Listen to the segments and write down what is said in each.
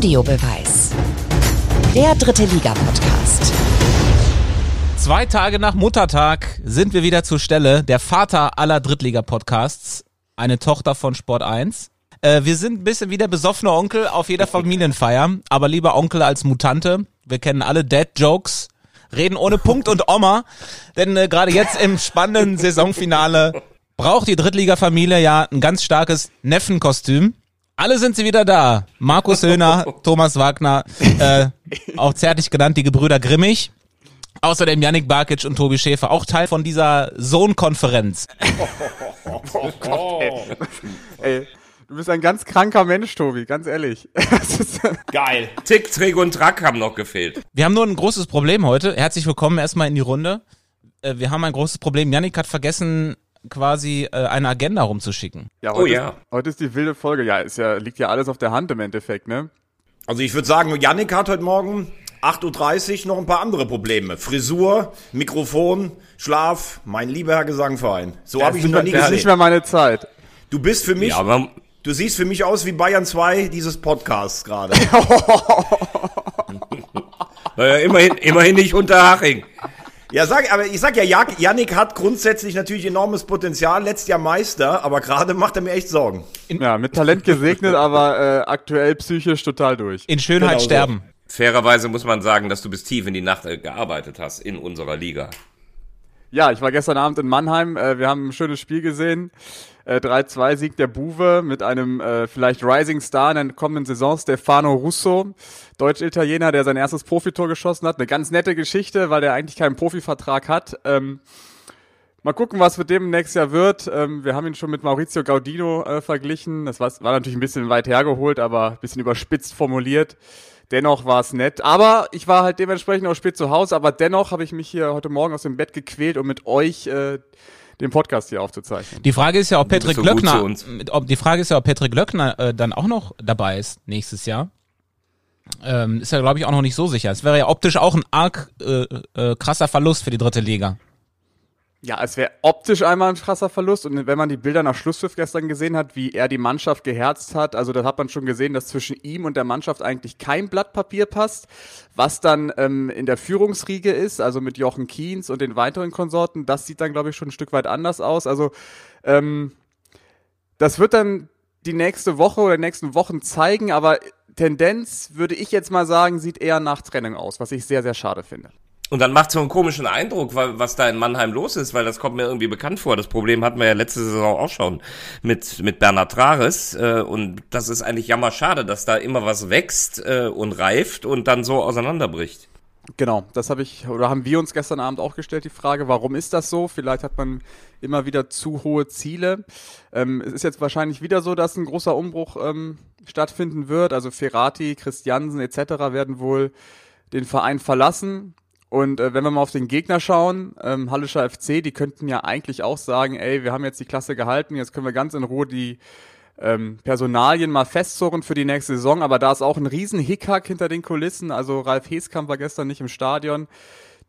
Audiobeweis. Der dritte Liga-Podcast. Zwei Tage nach Muttertag sind wir wieder zur Stelle. Der Vater aller Drittliga-Podcasts. Eine Tochter von Sport 1. Äh, wir sind ein bisschen wie der besoffene Onkel auf jeder Familienfeier. Aber lieber Onkel als Mutante. Wir kennen alle Dad-Jokes. Reden ohne Punkt und Oma. Denn äh, gerade jetzt im spannenden Saisonfinale braucht die Drittliga-Familie ja ein ganz starkes Neffenkostüm. Alle sind sie wieder da. Markus Höhner, Thomas Wagner, äh, auch zärtlich genannt die Gebrüder Grimmig. Außerdem Yannick Barkic und Tobi Schäfer, auch Teil von dieser Sohn-Konferenz. Oh Gott, ey. ey. Du bist ein ganz kranker Mensch, Tobi, ganz ehrlich. Geil. Tick, Trick und Track haben noch gefehlt. Wir haben nur ein großes Problem heute. Herzlich willkommen erstmal in die Runde. Äh, wir haben ein großes Problem. Yannick hat vergessen, quasi äh, eine Agenda rumzuschicken. Ja, Oh heute ja. Ist, heute ist die wilde Folge. Ja, ist ja, liegt ja alles auf der Hand im Endeffekt, ne? Also ich würde sagen, Yannick hat heute Morgen 8.30 Uhr noch ein paar andere Probleme. Frisur, Mikrofon, Schlaf, mein lieber Herr Gesangverein. So habe ich ihn noch nie das ist nicht gesehen. mehr meine Zeit. Du bist für mich, Ja, aber du siehst für mich aus wie Bayern 2 dieses Podcasts gerade. naja, immerhin, immerhin nicht Unterhaching. Ja, sag, aber ich sag ja, Yannick hat grundsätzlich natürlich enormes Potenzial, letztes Jahr Meister, aber gerade macht er mir echt Sorgen. Ja, mit Talent gesegnet, aber äh, aktuell psychisch total durch. In Schönheit Genau so. sterben. Fairerweise muss man sagen, dass du bis tief in die Nacht äh, gearbeitet hast in unserer Liga. Ja, ich war gestern Abend in Mannheim. Äh, wir haben ein schönes Spiel gesehen. Äh, 3-2 Sieg der Buwe mit einem äh, vielleicht Rising Star in der kommenden Saison, Stefano Russo, Deutsch-Italiener, der sein erstes Profitor geschossen hat. Eine ganz nette Geschichte, weil der eigentlich keinen Profivertrag hat. Ähm, mal gucken, was mit dem nächstes Jahr wird. Ähm, wir haben ihn schon mit Maurizio Gaudino äh, verglichen. Das war, war natürlich ein bisschen weit hergeholt, aber ein bisschen überspitzt formuliert. Dennoch war es nett. Aber ich war halt dementsprechend auch spät zu Hause. Aber dennoch habe ich mich hier heute Morgen aus dem Bett gequält, um mit euch äh, den Podcast hier aufzuzeichnen. Die Frage ist ja, ob Patrick so Glöckner, ob, die Frage ist ja, ob Patrick Glöckner äh, dann auch noch dabei ist nächstes Jahr. Ähm, ist ja, glaube ich, auch noch nicht so sicher. Es wäre ja optisch auch ein arg äh, äh, krasser Verlust für die dritte Liga. Ja, es wäre optisch einmal ein krasser Verlust. Und wenn man die Bilder nach Schlusspfiff gestern gesehen hat, wie er die Mannschaft geherzt hat, also da hat man schon gesehen, dass zwischen ihm und der Mannschaft eigentlich kein Blatt Papier passt. Was dann ähm, in der Führungsriege ist, also mit Jochen Kiens und den weiteren Konsorten, das sieht dann, glaube ich, schon ein Stück weit anders aus. Also ähm, das wird dann die nächste Woche oder die nächsten Wochen zeigen, aber Tendenz, würde ich jetzt mal sagen, sieht eher nach Trennung aus, was ich sehr, sehr schade finde. Und dann macht so einen komischen Eindruck, wa- was da in Mannheim los ist, weil das kommt mir irgendwie bekannt vor. Das Problem hatten wir ja letzte Saison auch schon mit, mit Bernhard Trares. Äh, und das ist eigentlich jammerschade, dass da immer was wächst äh, und reift und dann so auseinanderbricht. Genau, das habe ich oder haben wir uns gestern Abend auch gestellt, die Frage, warum ist das so? Vielleicht hat man immer wieder zu hohe Ziele. Ähm, es ist jetzt wahrscheinlich wieder so, dass ein großer Umbruch ähm, stattfinden wird. Also Ferrati, Christiansen etc. werden wohl den Verein verlassen. Und äh, wenn wir mal auf den Gegner schauen, ähm, Hallischer FC, die könnten ja eigentlich auch sagen, ey, wir haben jetzt die Klasse gehalten, jetzt können wir ganz in Ruhe die ähm, Personalien mal festzurren für die nächste Saison, aber da ist auch ein riesen Hickhack hinter den Kulissen. Also Ralf Heskamp war gestern nicht im Stadion.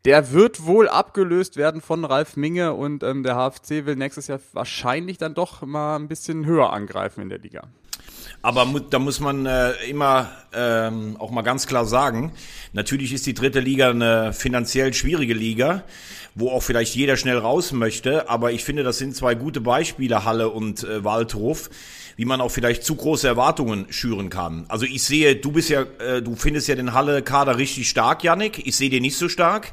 Der wird wohl abgelöst werden von Ralf Minge und ähm, der HFC will nächstes Jahr wahrscheinlich dann doch mal ein bisschen höher angreifen in der Liga. Aber mu da muss man äh, immer ähm, auch mal ganz klar sagen, natürlich ist die dritte Liga eine finanziell schwierige Liga, wo auch vielleicht jeder schnell raus möchte. Aber ich finde, das sind zwei gute Beispiele, Halle und äh, Waldhof, wie man auch vielleicht zu große Erwartungen schüren kann. Also ich sehe, du bist ja, äh, du findest ja den Halle-Kader richtig stark, Yannick. Ich sehe den nicht so stark.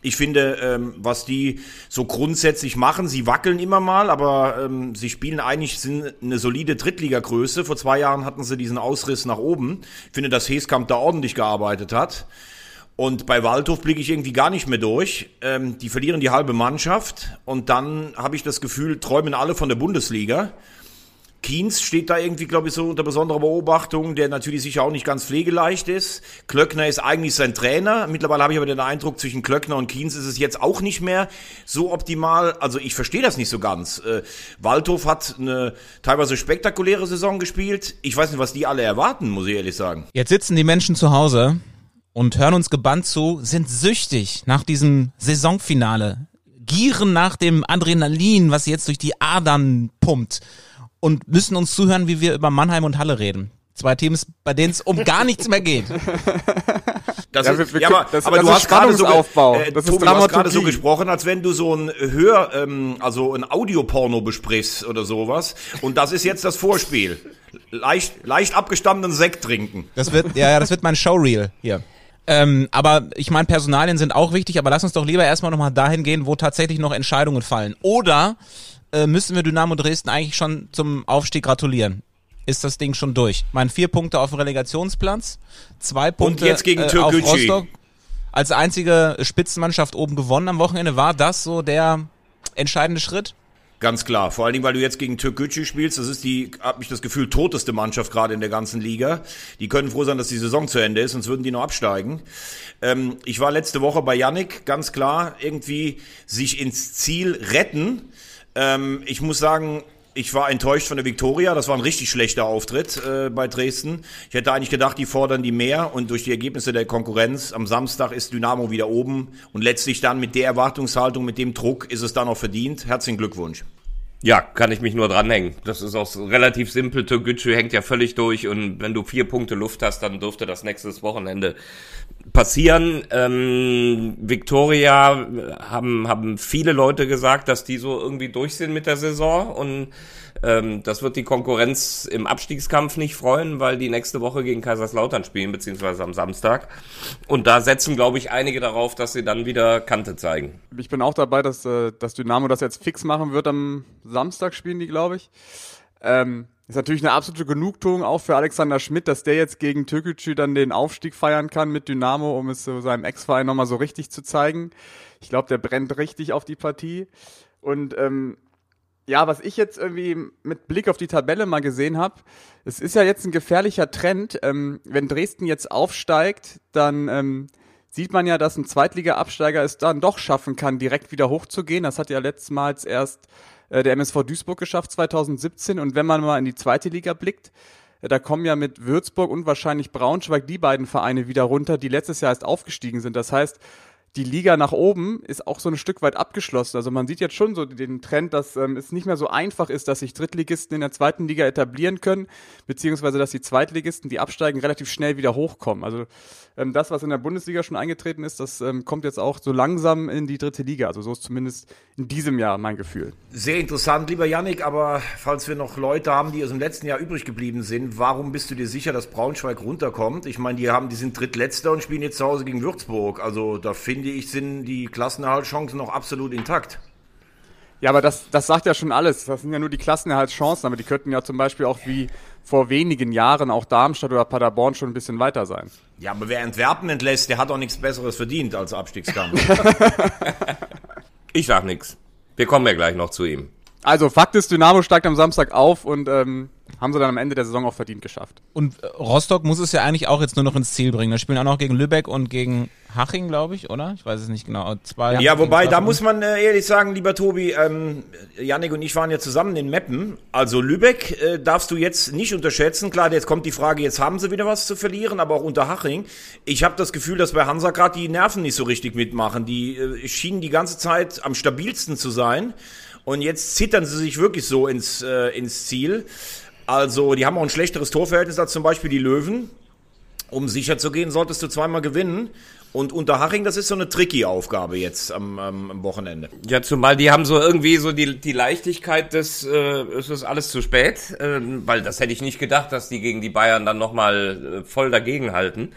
Ich finde, ähm, was die so grundsätzlich machen, sie wackeln immer mal, aber ähm, sie spielen eigentlich sind eine solide Drittligagröße. Vor zwei Jahren hatten sie diesen Ausriss nach oben. Ich finde, dass Heskamp da ordentlich gearbeitet hat. Und bei Waldhof blicke ich irgendwie gar nicht mehr durch. Ähm, die verlieren die halbe Mannschaft und dann habe ich das Gefühl, träumen alle von der Bundesliga. Kienz steht da irgendwie, glaube ich, so unter besonderer Beobachtung, der natürlich sicher auch nicht ganz pflegeleicht ist. Klöckner ist eigentlich sein Trainer. Mittlerweile habe ich aber den Eindruck, zwischen Klöckner und Kienz ist es jetzt auch nicht mehr so optimal. Also ich verstehe das nicht so ganz. Äh, Waldhof hat eine teilweise spektakuläre Saison gespielt. Ich weiß nicht, was die alle erwarten, muss ich ehrlich sagen. Jetzt sitzen die Menschen zu Hause und hören uns gebannt zu, sind süchtig nach diesem Saisonfinale, gieren nach dem Adrenalin, was jetzt durch die Adern pumpt und müssen uns zuhören, wie wir über Mannheim und Halle reden. Zwei Teams, bei denen es um gar nichts mehr geht. Das Ja, ist, wir- wir- ja, aber, das- aber das du ist hast gerade so, äh, Das Tobi, du hast gerade so gesprochen, als wenn du so ein Hör, ähm, also ein Audioporno besprichst oder sowas. Und das ist jetzt das Vorspiel. Leicht, leicht abgestandenen Sekt trinken. Das wird, ja, ja, das wird mein Showreel hier. Ähm, aber ich meine, Personalien sind auch wichtig, aber lass uns doch lieber erstmal nochmal dahin gehen, wo tatsächlich noch Entscheidungen fallen. Oder äh, müssen wir Dynamo Dresden eigentlich schon zum Aufstieg gratulieren? Ist das Ding schon durch? Mein vier Punkte auf dem Relegationsplatz, zwei Punkte jetzt gegen äh, auf Türkgücü. Rostock. Als einzige Spitzenmannschaft oben gewonnen am Wochenende. War das so der entscheidende Schritt? Ganz klar. Vor allen Dingen, weil du jetzt gegen Türkgücü spielst. Das ist die, hab ich das Gefühl, toteste Mannschaft gerade in der ganzen Liga. Die können froh sein, dass die Saison zu Ende ist, sonst würden die noch absteigen. Ähm, ich war letzte Woche bei Yannick, ganz klar, irgendwie sich ins Ziel retten. Ähm, ich muss sagen, ich war enttäuscht von der Viktoria. Das war ein richtig schlechter Auftritt äh, bei Dresden. Ich hätte eigentlich gedacht, die fordern die mehr und durch die Ergebnisse der Konkurrenz am Samstag ist Dynamo wieder oben und letztlich dann mit der Erwartungshaltung, mit dem Druck ist es dann auch verdient. Herzlichen Glückwunsch. Ja, kann ich mich nur dranhängen. Das ist auch relativ simpel. Türkgücü hängt ja völlig durch und wenn du vier Punkte Luft hast, dann dürfte das nächstes Wochenende passieren. Ähm, Victoria haben, haben viele Leute gesagt, dass die so irgendwie durch sind mit der Saison und ähm, das wird die Konkurrenz im Abstiegskampf nicht freuen, weil die nächste Woche gegen Kaiserslautern spielen, beziehungsweise am Samstag. Und da setzen, glaube ich, einige darauf, dass sie dann wieder Kante zeigen. Ich bin auch dabei, dass äh, das Dynamo das jetzt fix machen wird. Am Samstag spielen die, glaube ich. Ähm, ist natürlich eine absolute Genugtuung auch für Alexander Schmidt, dass der jetzt gegen Türkgücü dann den Aufstieg feiern kann mit Dynamo, um es seinem Ex-Verein nochmal so richtig zu zeigen. Ich glaube, der brennt richtig auf die Partie. Und ähm, ja, was ich jetzt irgendwie mit Blick auf die Tabelle mal gesehen habe, es ist ja jetzt ein gefährlicher Trend. Ähm, wenn Dresden jetzt aufsteigt, dann ähm, sieht man ja, dass ein Zweitliga-Absteiger es dann doch schaffen kann, direkt wieder hochzugehen. Das hat ja letztmals erst äh, der MSV Duisburg geschafft 2017. Und wenn man mal in die zweite Liga blickt, äh, da kommen ja mit Würzburg und wahrscheinlich Braunschweig die beiden Vereine wieder runter, die letztes Jahr erst aufgestiegen sind. Das heißt, die Liga nach oben ist auch so ein Stück weit abgeschlossen. Also man sieht jetzt schon so den Trend, dass ähm, es nicht mehr so einfach ist, dass sich Drittligisten in der zweiten Liga etablieren können, beziehungsweise dass die Zweitligisten, die absteigen, relativ schnell wieder hochkommen. Also ähm, das, was in der Bundesliga schon eingetreten ist, das ähm, kommt jetzt auch so langsam in die dritte Liga. Also so ist zumindest in diesem Jahr mein Gefühl. Sehr interessant, lieber Yannick, aber falls wir noch Leute haben, die aus dem letzten Jahr übrig geblieben sind, warum bist du dir sicher, dass Braunschweig runterkommt? Ich meine, die haben, die sind Drittletzter und spielen jetzt zu Hause gegen Würzburg. Also da finde ich, sind die Klassenerhaltschancen noch absolut intakt. Ja, aber das, das sagt ja schon alles. Das sind ja nur die Klassenerhaltschancen, aber die könnten ja zum Beispiel auch wie vor wenigen Jahren auch Darmstadt oder Paderborn schon ein bisschen weiter sein. Ja, aber wer Antwerpen entlässt, der hat auch nichts Besseres verdient als Abstiegskampf. Ich sag nix. Wir kommen ja gleich noch zu ihm. Also Fakt ist, Dynamo steigt am Samstag auf und ähm, haben sie dann am Ende der Saison auch verdient geschafft. Und äh, Rostock muss es ja eigentlich auch jetzt nur noch ins Ziel bringen. Da spielen auch noch gegen Lübeck und gegen Haching, glaube ich, oder? Ich weiß es nicht genau. Zwei Ja, wobei, da muss man äh, ehrlich sagen, lieber Tobi, ähm, Yannick und ich waren ja zusammen in Meppen. Also Lübeck äh, darfst du jetzt nicht unterschätzen. Klar, jetzt kommt die Frage, jetzt haben sie wieder was zu verlieren, aber auch unter Haching. Ich habe das Gefühl, dass bei Hansa gerade die Nerven nicht so richtig mitmachen. Die äh, schienen die ganze Zeit am stabilsten zu sein. Und jetzt zittern sie sich wirklich so ins, äh, ins Ziel. Also, die haben auch ein schlechteres Torverhältnis als zum Beispiel die Löwen. Um sicher zu gehen, solltest du zweimal gewinnen. Und unter Haching, das ist so eine tricky Aufgabe jetzt am, am, Wochenende. Ja, zumal die haben so irgendwie so die, die Leichtigkeit des, äh, es ist alles zu spät, äh, weil das hätte ich nicht gedacht, dass die gegen die Bayern dann nochmal äh, voll dagegen halten.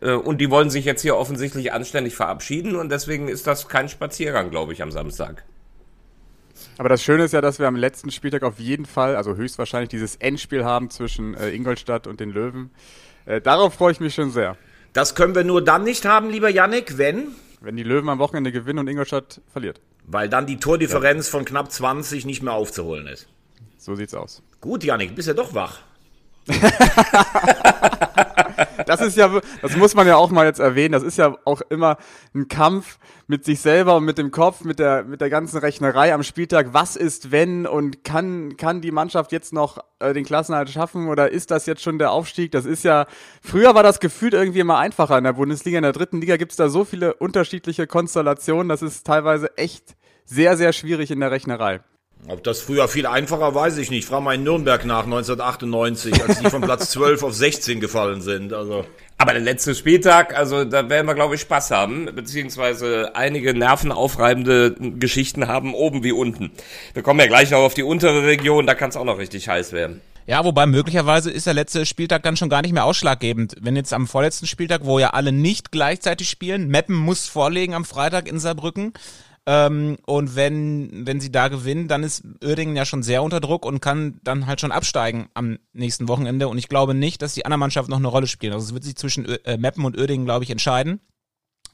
Äh, und die wollen sich jetzt hier offensichtlich anständig verabschieden und deswegen ist das kein Spaziergang, glaube ich, am Samstag. Aber das Schöne ist ja, dass wir am letzten Spieltag auf jeden Fall, also höchstwahrscheinlich dieses Endspiel haben zwischen äh, Ingolstadt und den Löwen. Äh, darauf freue ich mich schon sehr. Das können wir nur dann nicht haben, lieber Yannick, wenn, Wenn die Löwen am Wochenende gewinnen und Ingolstadt verliert. weil dann die Tordifferenz von knapp 20 nicht mehr aufzuholen ist. So sieht's aus. Gut, Yannick, bist ja doch wach. Das ist ja, das muss man ja auch mal jetzt erwähnen, das ist ja auch immer ein Kampf mit sich selber und mit dem Kopf, mit der, mit der ganzen Rechnerei am Spieltag. Was ist wenn und kann, kann die Mannschaft jetzt noch äh, den Klassenhalt schaffen oder ist das jetzt schon der Aufstieg? Das ist ja, früher war das gefühlt irgendwie immer einfacher in der Bundesliga. In der dritten Liga gibt's da so viele unterschiedliche Konstellationen, das ist teilweise echt sehr, sehr schwierig in der Rechnerei. Ob das früher viel einfacher, weiß ich nicht. Frag mal in Nürnberg nach 1998, als die von Platz 12 auf 16 gefallen sind. Also. Aber der letzte Spieltag, also da werden wir, glaube ich, Spaß haben, beziehungsweise einige nervenaufreibende Geschichten haben, oben wie unten. Wir kommen ja gleich noch auf die untere Region, da kann es auch noch richtig heiß werden. Ja, wobei möglicherweise ist der letzte Spieltag dann schon gar nicht mehr ausschlaggebend. Wenn jetzt am vorletzten Spieltag, wo ja alle nicht gleichzeitig spielen, Meppen muss vorlegen am Freitag in Saarbrücken. Ähm, und wenn, wenn sie da gewinnen, dann ist Uerdingen ja schon sehr unter Druck und kann dann halt schon absteigen am nächsten Wochenende. Und ich glaube nicht, dass die anderen Mannschaften noch eine Rolle spielen. Also es wird sich zwischen äh, Meppen und Uerdingen, glaube ich, entscheiden.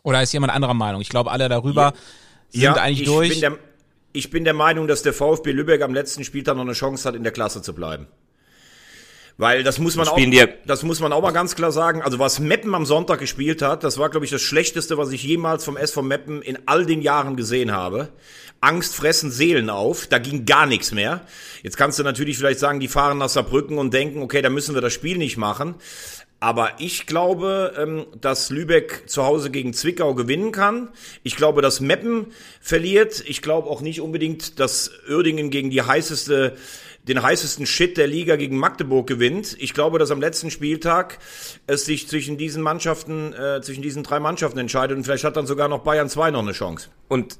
Oder ist jemand anderer Meinung? Ich glaube, alle darüber ja. sind ja, eigentlich ich durch. Bin der, ich bin der Meinung, dass der VfB Lübeck am letzten Spieltag noch eine Chance hat, in der Klasse zu bleiben. Weil das muss man auch, das muss man auch mal ganz klar sagen. Also was Meppen am Sonntag gespielt hat, das war, glaube ich, das Schlechteste, was ich jemals vom SV Meppen in all den Jahren gesehen habe. Angst fressen Seelen auf, da ging gar nichts mehr. Jetzt kannst du natürlich vielleicht sagen, die fahren nach Saarbrücken und denken, okay, da müssen wir das Spiel nicht machen. Aber ich glaube, ähm, dass Lübeck zu Hause gegen Zwickau gewinnen kann. Ich glaube, dass Meppen verliert. Ich glaube auch nicht unbedingt, dass Uerdingen gegen die heißeste den heißesten Shit der Liga gegen Magdeburg gewinnt. Ich glaube, dass am letzten Spieltag es sich zwischen diesen Mannschaften, äh, zwischen diesen drei Mannschaften entscheidet und vielleicht hat dann sogar noch Bayern 2 noch eine Chance. Und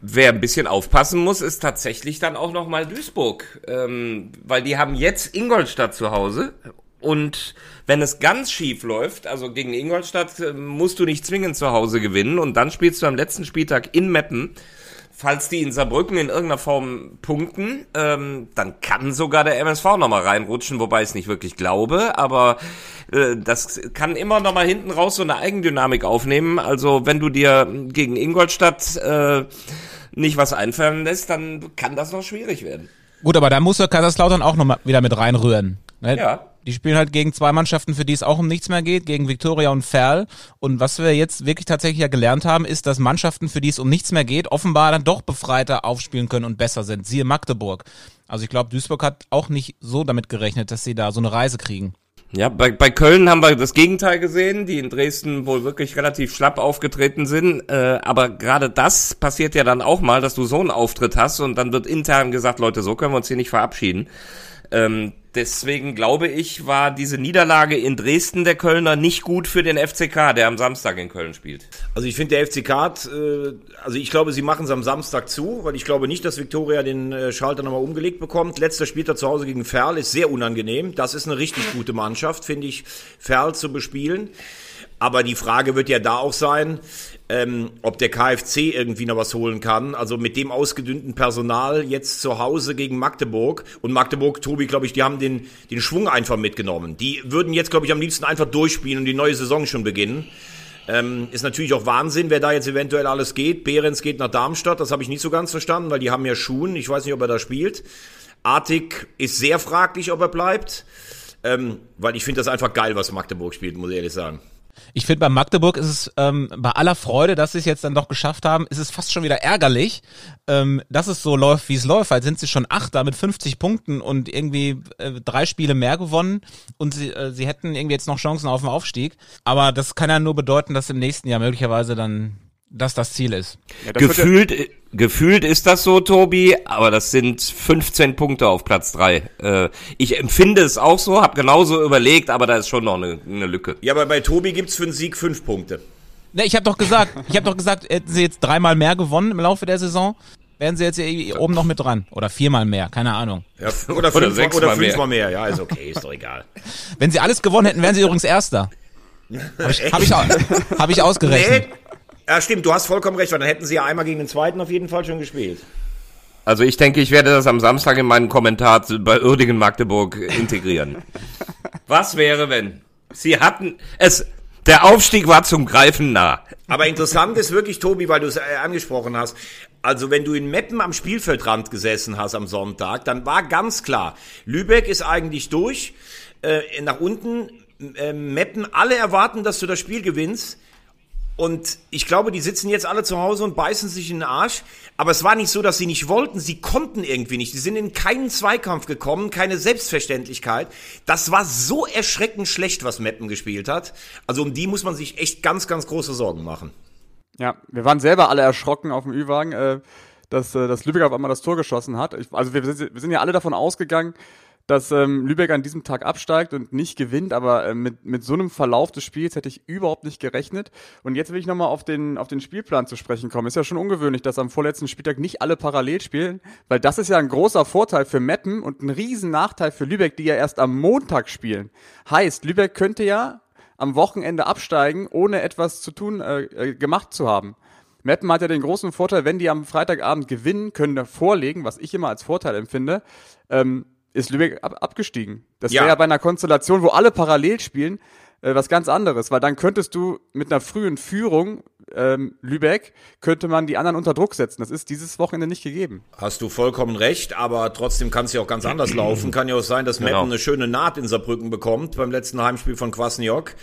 wer ein bisschen aufpassen muss, ist tatsächlich dann auch noch mal Duisburg, ähm, weil die haben jetzt Ingolstadt zu Hause und wenn es ganz schief läuft, also gegen Ingolstadt, äh, musst du nicht zwingend zu Hause gewinnen und dann spielst du am letzten Spieltag in Meppen falls die in Saarbrücken in irgendeiner Form punkten, ähm, dann kann sogar der MSV nochmal reinrutschen, wobei ich es nicht wirklich glaube, aber äh, das kann immer nochmal hinten raus so eine Eigendynamik aufnehmen. Also wenn du dir gegen Ingolstadt äh, nicht was einfallen lässt, dann kann das noch schwierig werden. Gut, aber da muss der Kaiserslautern auch nochmal wieder mit reinrühren. Ne? Ja. Die spielen halt gegen zwei Mannschaften, für die es auch um nichts mehr geht, gegen Viktoria und Ferl. Und was wir jetzt wirklich tatsächlich ja gelernt haben, ist, dass Mannschaften, für die es um nichts mehr geht, offenbar dann doch befreiter aufspielen können und besser sind. Siehe Magdeburg. Also ich glaube, Duisburg hat auch nicht so damit gerechnet, dass sie da so eine Reise kriegen. Ja, bei, bei Köln haben wir das Gegenteil gesehen, die in Dresden wohl wirklich relativ schlapp aufgetreten sind. Äh, aber gerade das passiert ja dann auch mal, dass du so einen Auftritt hast und dann wird intern gesagt, Leute, so können wir uns hier nicht verabschieden. Ähm, deswegen glaube ich, war diese Niederlage in Dresden der Kölner nicht gut für den FCK, der am Samstag in Köln spielt. Also ich finde der FCK hat, äh, also ich glaube, sie machen es am Samstag zu, weil ich glaube nicht, dass Viktoria den äh, Schalter nochmal umgelegt bekommt. Letzter Spieltag zu Hause gegen Ferl ist sehr unangenehm. Das ist eine richtig gute Mannschaft, finde ich, Ferl zu bespielen. Aber die Frage wird ja da auch sein, ähm, ob der KfC irgendwie noch was holen kann. Also mit dem ausgedünnten Personal jetzt zu Hause gegen Magdeburg. Und Magdeburg, Tobi, glaube ich, die haben den, den Schwung einfach mitgenommen. Die würden jetzt, glaube ich, am liebsten einfach durchspielen und die neue Saison schon beginnen. Ähm, ist natürlich auch Wahnsinn, wer da jetzt eventuell alles geht. Behrens geht nach Darmstadt, das habe ich nicht so ganz verstanden, weil die haben ja Schuhen. Ich weiß nicht, ob er da spielt. Artig ist sehr fraglich, ob er bleibt. Ähm, weil ich finde das einfach geil, was Magdeburg spielt, muss ich ehrlich sagen. Ich finde, bei Magdeburg ist es ähm, bei aller Freude, dass sie es jetzt dann doch geschafft haben, ist es fast schon wieder ärgerlich, ähm, dass es so läuft, wie es läuft. Weil sind sie schon Achter mit 50 Punkten und irgendwie äh, drei Spiele mehr gewonnen und sie, äh, sie hätten irgendwie jetzt noch Chancen auf den Aufstieg. Aber das kann ja nur bedeuten, dass im nächsten Jahr möglicherweise dann das das Ziel ist. Ja, gefühlt, ja gefühlt ist das so, Tobi, aber das sind 15 Punkte auf Platz 3. Äh, ich empfinde es auch so, habe genauso überlegt, aber da ist schon noch eine, eine Lücke. Ja, aber bei Tobi gibt's für einen Sieg fünf Punkte. Ne, ich habe doch gesagt, ich habe doch gesagt, hätten sie jetzt dreimal mehr gewonnen im Laufe der Saison, wären sie jetzt hier oben noch mit dran. Oder viermal mehr, keine Ahnung. Ja, oder, oder, fünf, oder fünfmal mehr. mehr. Ja, ist okay, ist doch egal. Wenn sie alles gewonnen hätten, wären sie übrigens Erster. Habe ich, hab ich, hab ich ausgerechnet. Nee. Ja, stimmt, du hast vollkommen recht, weil dann hätten sie ja einmal gegen den zweiten auf jeden Fall schon gespielt. Also ich denke, ich werde das am Samstag in meinen Kommentar bei Uerdingen Magdeburg integrieren. Was wäre, wenn sie hatten es der Aufstieg war zum Greifen nah. Aber interessant ist wirklich, Tobi, weil du es äh, angesprochen hast. Also wenn du in Meppen am Spielfeldrand gesessen hast am Sonntag, dann war ganz klar, Lübeck ist eigentlich durch. Äh, nach unten, äh, Meppen, alle erwarten, dass du das Spiel gewinnst. Und ich glaube, die sitzen jetzt alle zu Hause und beißen sich in den Arsch. Aber es war nicht so, dass sie nicht wollten. Sie konnten irgendwie nicht. Sie sind in keinen Zweikampf gekommen, keine Selbstverständlichkeit. Das war so erschreckend schlecht, was Meppen gespielt hat. Also um die muss man sich echt ganz, ganz große Sorgen machen. Ja, wir waren selber alle erschrocken auf dem Ü-Wagen. Äh, dass, äh, dass Lübeck auf einmal das Tor geschossen hat. Ich, also wir, sind- wir sind ja alle davon ausgegangen, dass ähm, Lübeck an diesem Tag absteigt und nicht gewinnt, aber äh, mit, mit so einem Verlauf des Spiels hätte ich überhaupt nicht gerechnet. Und jetzt will ich nochmal auf den, auf den Spielplan zu sprechen kommen. Ist ja schon ungewöhnlich, dass am vorletzten Spieltag nicht alle parallel spielen, weil das ist ja ein großer Vorteil für Meppen und ein riesen Nachteil für Lübeck, die ja erst am Montag spielen. Heißt, Lübeck könnte ja am Wochenende absteigen, ohne etwas zu tun, äh, äh, gemacht zu haben. Meppen hat ja den großen Vorteil, wenn die am Freitagabend gewinnen, können da vorlegen, was ich immer als Vorteil empfinde, ähm, ist Lübeck ab abgestiegen. Das Ja. wäre ja bei einer Konstellation, wo alle parallel spielen, äh, was ganz anderes, weil dann könntest du mit einer frühen Führung ähm, Lübeck, könnte man die anderen unter Druck setzen. Das ist dieses Wochenende nicht gegeben. Hast du vollkommen recht, aber trotzdem kann es ja auch ganz anders laufen. Kann ja auch sein, dass Meppen Genau. eine schöne Naht in Saarbrücken bekommt beim letzten Heimspiel von Kwasniok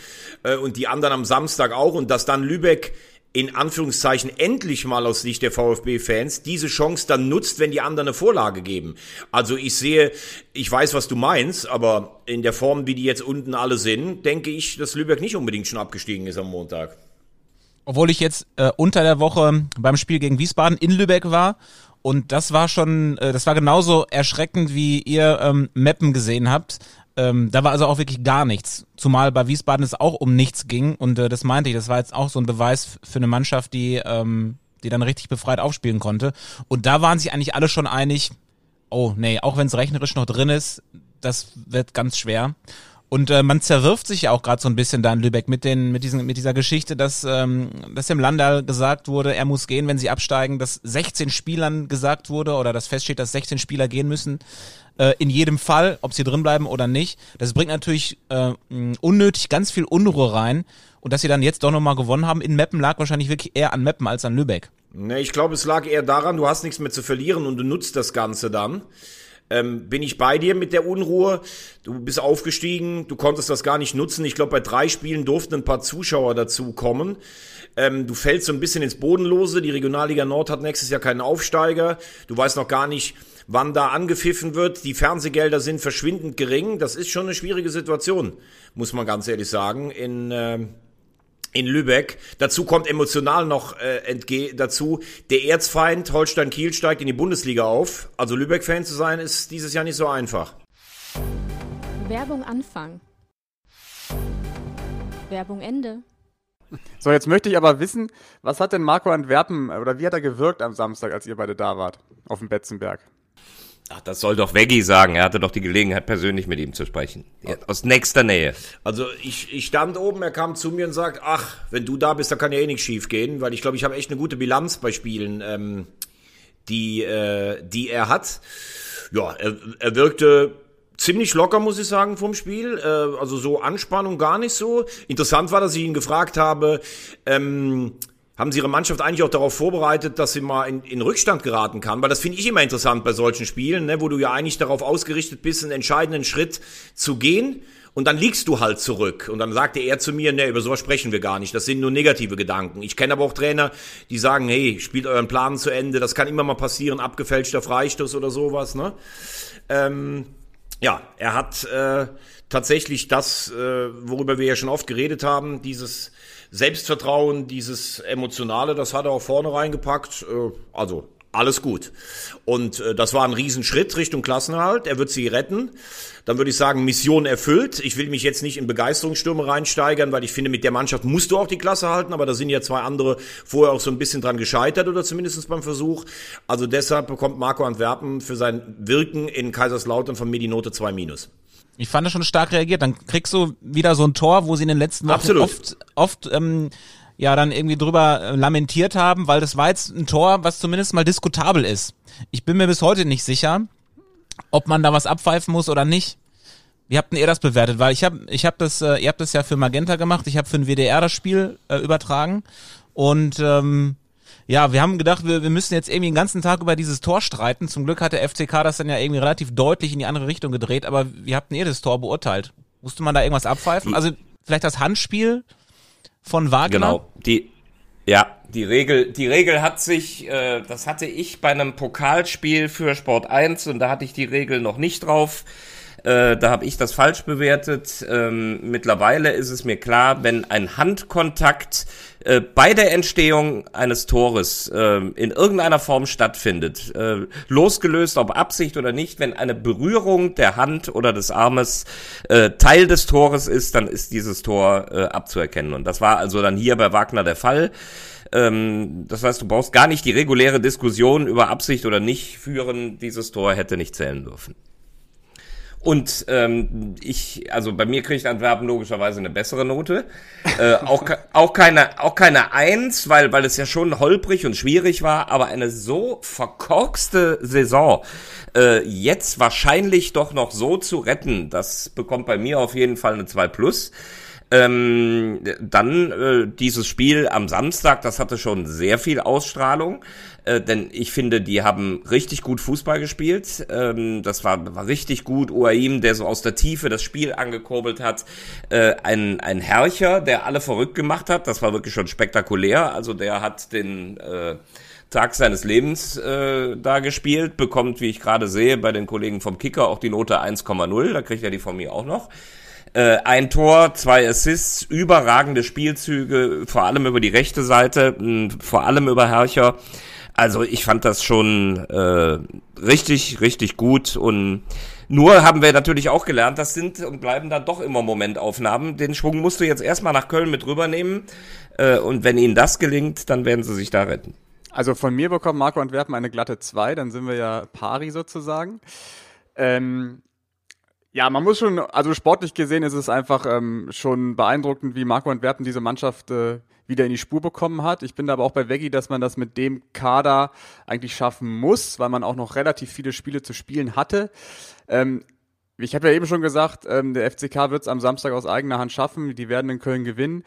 äh, und die anderen am Samstag auch und dass dann Lübeck in Anführungszeichen endlich mal aus Sicht der VfB-Fans diese Chance dann nutzt, wenn die anderen eine Vorlage geben. Also ich sehe, ich weiß, was du meinst, aber in der Form, wie die jetzt unten alle sind, denke ich, dass Lübeck nicht unbedingt schon abgestiegen ist am Montag. Obwohl ich jetzt äh, unter der Woche beim Spiel gegen Wiesbaden in Lübeck war und das war schon, äh, das war genauso erschreckend, wie ihr ähm, Meppen gesehen habt. Ähm, da war also auch wirklich gar nichts. Zumal bei Wiesbaden es auch um nichts ging und äh, das meinte ich, das war jetzt auch so ein Beweis für eine Mannschaft, die, ähm, die dann richtig befreit aufspielen konnte. Und da waren sich eigentlich alle schon einig, oh nee, auch wenn es rechnerisch noch drin ist, das wird ganz schwer. Und äh, man zerwirft sich ja auch gerade so ein bisschen da in Lübeck mit den mit diesen mit dieser Geschichte, dass ähm, dass dem Landal gesagt wurde, er muss gehen, wenn sie absteigen, dass 16 Spielern gesagt wurde oder dass feststeht, dass 16 Spieler gehen müssen äh, in jedem Fall, ob sie drin bleiben oder nicht. Das bringt natürlich äh, unnötig ganz viel Unruhe rein und dass sie dann jetzt doch noch mal gewonnen haben in Meppen lag wahrscheinlich wirklich eher an Meppen als an Lübeck. Ne, ich glaube, es lag eher daran, du hast nichts mehr zu verlieren und du nutzt das Ganze dann. Ähm, bin ich bei dir mit der Unruhe? Du bist aufgestiegen, du konntest das gar nicht nutzen. Ich glaube, bei drei Spielen durften ein paar Zuschauer dazu kommen. Ähm, du fällst so ein bisschen ins Bodenlose. Die Regionalliga Nord hat nächstes Jahr keinen Aufsteiger. Du weißt noch gar nicht, wann da angepfiffen wird. Die Fernsehgelder sind verschwindend gering. Das ist schon eine schwierige Situation, muss man ganz ehrlich sagen. In ähm, in Lübeck. Dazu kommt emotional noch äh, entge dazu, der Erzfeind Holstein Kiel steigt in die Bundesliga auf. Also Lübeck-Fan zu sein, ist dieses Jahr nicht so einfach. Werbung Anfang. Werbung Ende. So, jetzt möchte ich aber wissen, was hat denn Marco Antwerpen oder wie hat er gewirkt am Samstag, als ihr beide da wart auf dem Betzenberg? Ach, das soll doch Veggie sagen. Er hatte doch die Gelegenheit, persönlich mit ihm zu sprechen. Aus nächster Nähe. Also ich, ich stand oben, er kam zu mir und sagt, ach, wenn du da bist, da kann ja eh nichts schief gehen, weil ich glaube, ich habe echt eine gute Bilanz bei Spielen, ähm, die, äh, die er hat. Ja, er, er wirkte ziemlich locker, muss ich sagen, vom Spiel. Äh, also so Anspannung gar nicht so. Interessant war, dass ich ihn gefragt habe, ähm, haben Sie Ihre Mannschaft eigentlich auch darauf vorbereitet, dass sie mal in, in Rückstand geraten kann? Weil das finde ich immer interessant bei solchen Spielen, ne, wo du ja eigentlich darauf ausgerichtet bist, einen entscheidenden Schritt zu gehen. Und dann liegst du halt zurück. Und dann sagte er zu mir, ne, über sowas sprechen wir gar nicht. Das sind nur negative Gedanken. Ich kenne aber auch Trainer, die sagen, hey, spielt euren Plan zu Ende. Das kann immer mal passieren. Abgefälschter Freistoß oder sowas, ne? Ähm, ja, er hat äh, tatsächlich das, äh, worüber wir ja schon oft geredet haben, dieses Selbstvertrauen, dieses Emotionale, das hat er auch vorne reingepackt. Äh, also alles gut. Und äh, das war ein Riesenschritt Richtung Klassenerhalt. Er wird sie retten. Dann würde ich sagen, Mission erfüllt. Ich will mich jetzt nicht in Begeisterungsstürme reinsteigern, weil ich finde, mit der Mannschaft musst du auch die Klasse halten, aber da sind ja zwei andere vorher auch so ein bisschen dran gescheitert oder zumindest beim Versuch. Also deshalb bekommt Marco Antwerpen für sein Wirken in Kaiserslautern von mir die Note 2 minus. Ich fand das schon stark reagiert. Dann kriegst du wieder so ein Tor, wo sie in den letzten Wochen Absolut. oft, oft ähm, ja dann irgendwie drüber äh, lamentiert haben, weil das war jetzt ein Tor, was zumindest mal diskutabel ist. Ich bin mir bis heute nicht sicher, ob man da was abpfeifen muss oder nicht. Wie habt denn ihr das bewertet? Weil ich habe ich hab das, äh, ihr habt das ja für Magenta gemacht, ich habe für den WDR das Spiel äh, übertragen und ähm, ja, wir haben gedacht, wir, wir müssen jetzt irgendwie den ganzen Tag über dieses Tor streiten. Zum Glück hat der FCK das dann ja irgendwie relativ deutlich in die andere Richtung gedreht, aber wie habt denn ihr das Tor beurteilt? Musste man da irgendwas abpfeifen? Also vielleicht das Handspiel von Wagner? Genau. Die, ja, die Regel, die Regel hat sich, äh, das hatte ich bei einem Pokalspiel für Sport 1 und da hatte ich die Regel noch nicht drauf. Äh, da habe ich das falsch bewertet. Ähm, mittlerweile ist es mir klar, wenn ein Handkontakt äh, bei der Entstehung eines Tores äh, in irgendeiner Form stattfindet, äh, losgelöst ob Absicht oder nicht, wenn eine Berührung der Hand oder des Armes Teil des Tores ist, dann ist dieses Tor abzuerkennen. Und das war also dann hier bei Wagner der Fall. Ähm, das heißt, du brauchst gar nicht die reguläre Diskussion über Absicht oder nicht führen. Dieses Tor hätte nicht zählen dürfen. Und ähm, ich, also bei mir kriegt Antwerpen logischerweise eine bessere Note. Äh, auch, auch keine, auch keine Eins, weil, weil es ja schon holprig und schwierig war, aber eine so verkorkste Saison äh, jetzt wahrscheinlich doch noch so zu retten, das bekommt bei mir auf jeden Fall eine 2 plus. Ähm, dann äh, dieses Spiel am Samstag, das hatte schon sehr viel Ausstrahlung, äh, denn ich finde, die haben richtig gut Fußball gespielt. Ähm, das war, war richtig gut. Uaim, der so aus der Tiefe das Spiel angekurbelt hat. Äh, ein, ein Herrscher, der alle verrückt gemacht hat. Das war wirklich schon spektakulär. Also der hat den äh, Tag seines Lebens äh, da gespielt, bekommt, wie ich gerade sehe, bei den Kollegen vom Kicker auch die Note 1,0. Da kriegt er die von mir auch noch. Äh, ein Tor, zwei Assists, überragende Spielzüge, vor allem über die rechte Seite, mh, vor allem über Herrscher. Also ich fand das schon äh, richtig, richtig gut und nur haben wir natürlich auch gelernt, das sind und bleiben dann doch immer Momentaufnahmen. Den Schwung musst du jetzt erstmal nach Köln mit rübernehmen äh, und wenn ihnen das gelingt, dann werden sie sich da retten. Also von mir bekommt Marco Antwerpen eine glatte 2, dann sind wir ja pari sozusagen. Ähm, ja, man muss schon, also sportlich gesehen ist es einfach ähm, schon beeindruckend, wie Marco Antwerpen diese Mannschaft äh, wieder in die Spur bekommen hat. Ich bin aber auch bei Veggie, dass man das mit dem Kader eigentlich schaffen muss, weil man auch noch relativ viele Spiele zu spielen hatte. Ähm, ich habe ja eben schon gesagt, ähm, der FCK wird es am Samstag aus eigener Hand schaffen. Die werden in Köln gewinnen.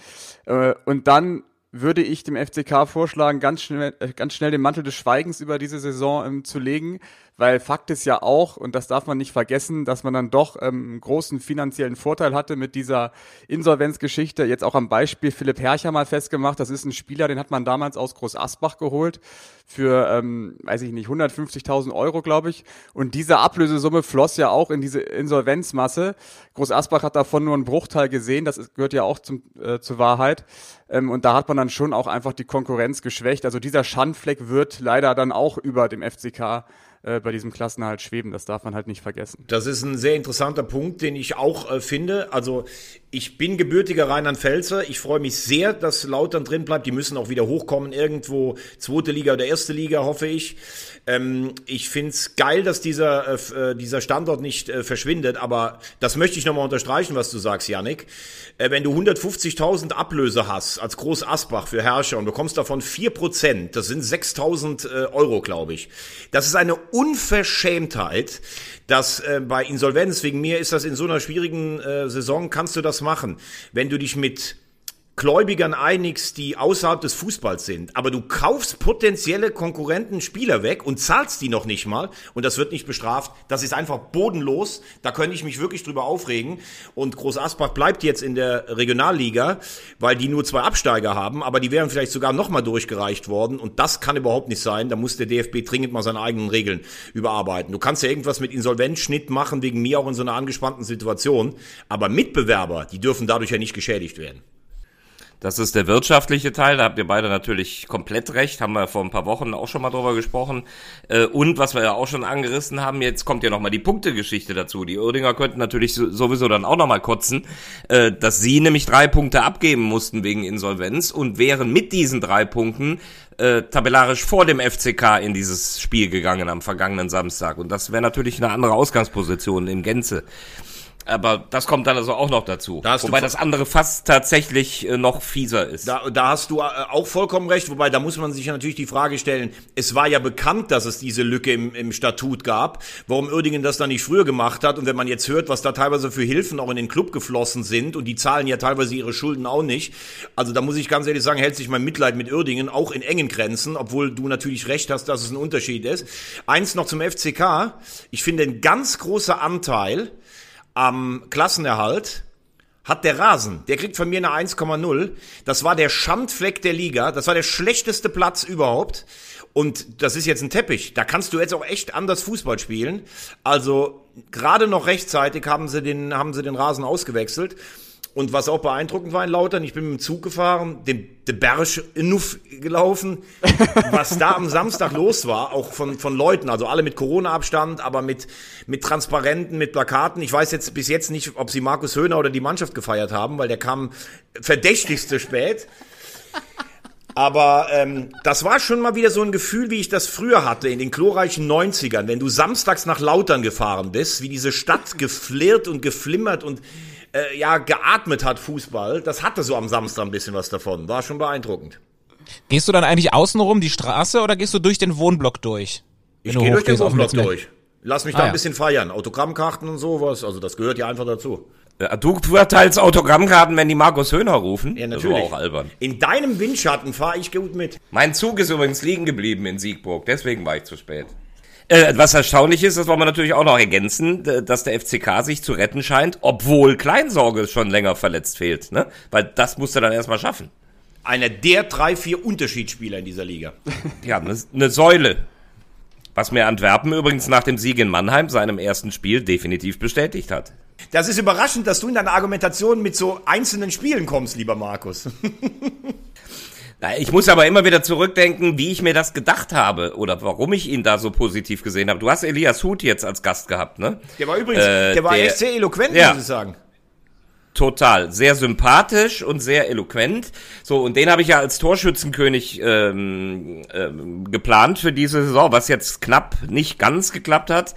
Äh, und dann würde ich dem FCK vorschlagen, ganz schnell, äh, ganz schnell den Mantel des Schweigens über diese Saison ähm, zu legen, weil Fakt ist ja auch, und das darf man nicht vergessen, dass man dann doch ähm, einen großen finanziellen Vorteil hatte mit dieser Insolvenzgeschichte. Jetzt auch am Beispiel Philipp Hercher mal festgemacht. Das ist ein Spieler, den hat man damals aus Groß Asbach geholt für, ähm, weiß ich nicht, 150.000 Euro, glaube ich. Und diese Ablösesumme floss ja auch in diese Insolvenzmasse. Groß Asbach hat davon nur einen Bruchteil gesehen. Das gehört ja auch zum, äh, zur Wahrheit. Ähm, und da hat man dann schon auch einfach die Konkurrenz geschwächt. Also dieser Schandfleck wird leider dann auch über dem FCK äh, bei diesem Klassenhalt schweben. Das darf man halt nicht vergessen. Das ist ein sehr interessanter Punkt, den ich auch äh, finde. Also ich bin gebürtiger Rheinland-Pfälzer. Ich freue mich sehr, dass Lautern drin bleibt. Die müssen auch wieder hochkommen, irgendwo zweite Liga oder erste Liga, hoffe ich. Ähm, ich find's geil, dass dieser, äh, äh dieser Standort nicht äh, verschwindet, aber das möchte ich nochmal unterstreichen, was du sagst, Yannick. Äh, wenn du 150.000 Ablöse hast als Groß Asbach für Herrscher und bekommst davon 4%, das sind 6.000 äh, Euro, glaube ich. Das ist eine Unverschämtheit, dass äh, bei Insolvenz, wegen mir ist das in so einer schwierigen äh, Saison, kannst du das machen. Wenn du dich mit Gläubigern einigst, die außerhalb des Fußballs sind, aber du kaufst potenzielle Konkurrenten Spieler weg und zahlst die noch nicht mal und das wird nicht bestraft. Das ist einfach bodenlos. Da könnte ich mich wirklich drüber aufregen. Und Groß Asbach bleibt jetzt in der Regionalliga, weil die nur zwei Absteiger haben, aber die wären vielleicht sogar nochmal durchgereicht worden und das kann überhaupt nicht sein. Da muss der DFB dringend mal seine eigenen Regeln überarbeiten. Du kannst ja irgendwas mit Insolvenzschnitt machen, wegen mir auch in so einer angespannten Situation, aber Mitbewerber, die dürfen dadurch ja nicht geschädigt werden. Das ist der wirtschaftliche Teil, da habt ihr beide natürlich komplett recht, haben wir vor ein paar Wochen auch schon mal drüber gesprochen. Äh, und was wir ja auch schon angerissen haben, jetzt kommt ja nochmal die Punktegeschichte dazu. Die Uerdinger könnten natürlich sowieso dann auch nochmal kotzen, äh, dass sie nämlich drei Punkte abgeben mussten wegen Insolvenz und wären mit diesen drei Punkten äh, tabellarisch vor dem FCK in dieses Spiel gegangen am vergangenen Samstag. Und das wäre natürlich eine andere Ausgangsposition in Gänze. Aber das kommt dann also auch noch dazu. Da wobei das andere fast tatsächlich äh, noch fieser ist. Da, da hast du äh, auch vollkommen recht, wobei da muss man sich natürlich die Frage stellen, es war ja bekannt, dass es diese Lücke im, im Statut gab, warum Uerdingen das dann nicht früher gemacht hat und wenn man jetzt hört, was da teilweise für Hilfen auch in den Club geflossen sind und die zahlen ja teilweise ihre Schulden auch nicht, also da muss ich ganz ehrlich sagen, hält sich mein Mitleid mit Uerdingen auch in engen Grenzen, obwohl du natürlich recht hast, dass es ein Unterschied ist. Eins noch zum FCK, ich finde ein ganz großer Anteil am Klassenerhalt hat der Rasen, der kriegt von mir eine 1,0. Das war der Schandfleck der Liga. Das war der schlechteste Platz überhaupt. Und das ist jetzt ein Teppich. Da kannst du jetzt auch echt anders Fußball spielen. Also gerade noch rechtzeitig haben sie den, haben sie den Rasen ausgewechselt. Und was auch beeindruckend war in Lautern, ich bin mit dem Zug gefahren, den, den Berg Nuff gelaufen, was da am Samstag los war, auch von, von Leuten, also alle mit Corona-Abstand, aber mit, mit Transparenten, mit Plakaten. Ich weiß jetzt bis jetzt nicht, ob sie Markus Höhner oder die Mannschaft gefeiert haben, weil der kam verdächtigste spät. Aber ähm, das war schon mal wieder so ein Gefühl, wie ich das früher hatte, in den glorreichen 90ern, wenn du samstags nach Lautern gefahren bist, wie diese Stadt geflirrt und geflimmert und äh, ja geatmet hat Fußball. Das hatte so am Samstag ein bisschen was davon. War schon beeindruckend. Gehst du dann eigentlich außenrum die Straße oder gehst du durch den Wohnblock durch? Ich gehe durch den Wohnblock durch. Lass mich Ah, da ein ja. bisschen feiern. Autogrammkarten und sowas. Also das gehört ja einfach dazu. Ja, Du verteilst Autogrammkarten, wenn die Markus Höhner rufen. Ja, Das natürlich. war auch albern. In deinem Windschatten fahre ich gut mit. Mein Zug ist übrigens liegen geblieben in Siegburg, deswegen war ich zu spät. Äh, was erstaunlich ist, das wollen wir natürlich auch noch ergänzen, dass der FCK sich zu retten scheint, obwohl Kleinsorge schon länger verletzt fehlt, ne? Weil das musst du dann erstmal schaffen. Einer der drei, vier Unterschiedsspieler in dieser Liga. Ja, eine ne Säule. Was mir Antwerpen übrigens nach dem Sieg in Mannheim, seinem ersten Spiel, definitiv bestätigt hat. Das ist überraschend, dass du in deiner Argumentation mit so einzelnen Spielen kommst, lieber Markus. Ich muss aber immer wieder zurückdenken, wie ich mir das gedacht habe oder warum ich ihn da so positiv gesehen habe. Du hast Elias Huth jetzt als Gast gehabt, ne? Der war übrigens, Äh, der war der- echt sehr eloquent, Ja. muss ich sagen. Total, sehr sympathisch und sehr eloquent. So, und den habe ich ja als Torschützenkönig ähm, ähm, geplant für diese Saison, was jetzt knapp nicht ganz geklappt hat.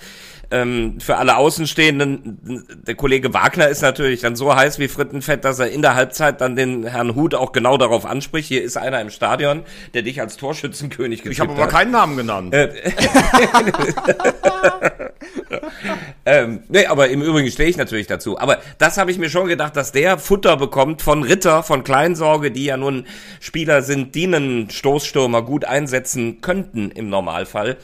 Ähm, für alle Außenstehenden, der Kollege Wagner ist natürlich dann so heiß wie Frittenfett, dass er in der Halbzeit dann den Herrn Huth auch genau darauf anspricht. Hier ist einer im Stadion, der dich als Torschützenkönig getippt Ich habe aber hat. keinen Namen genannt. Ähm, nee, aber im Übrigen stehe ich natürlich dazu. Aber das habe ich mir schon gedacht, dass der Futter bekommt von Ritter, von Kleinsorge, die ja nun Spieler sind, die einen Stoßstürmer gut einsetzen könnten im Normalfall.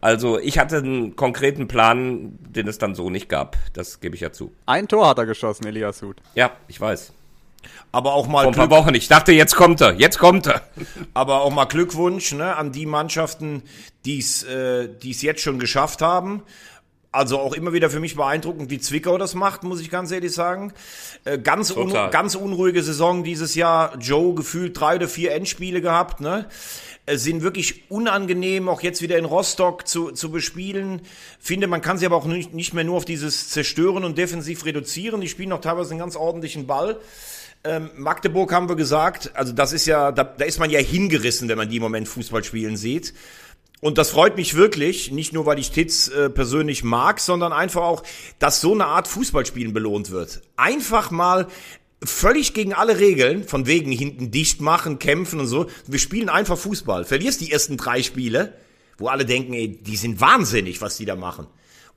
Also ich hatte einen konkreten Plan, den es dann so nicht gab. Das gebe ich ja zu. Ein Tor hat er geschossen, Elias Huth. Ja, ich weiß. Aber auch mal Vor ein paar Glück, Wochen. Ich dachte, jetzt kommt er. Jetzt kommt er. aber auch mal Glückwunsch ne, an die Mannschaften, die es äh, die's jetzt schon geschafft haben. Also auch immer wieder für mich beeindruckend, wie Zwickau das macht, muss ich ganz ehrlich sagen. Äh, ganz, un ganz unruhige Saison dieses Jahr. Joe gefühlt drei oder vier Endspiele gehabt. Ne? Äh, sind wirklich unangenehm, auch jetzt wieder in Rostock zu, zu bespielen. Finde, man kann sie aber auch nicht, nicht mehr nur auf dieses Zerstören und defensiv reduzieren. Die spielen auch teilweise einen ganz ordentlichen Ball. Ähm, Magdeburg haben wir gesagt, also das ist ja, da, da ist man ja hingerissen, wenn man die im Moment Fußball spielen sieht. Und das freut mich wirklich, nicht nur, weil ich Titz äh, persönlich mag, sondern einfach auch, dass so eine Art Fußballspielen belohnt wird. Einfach mal völlig gegen alle Regeln, von wegen hinten dicht machen, kämpfen und so. Wir spielen einfach Fußball. Verlierst die ersten drei Spiele, wo alle denken, ey, die sind wahnsinnig, was die da machen.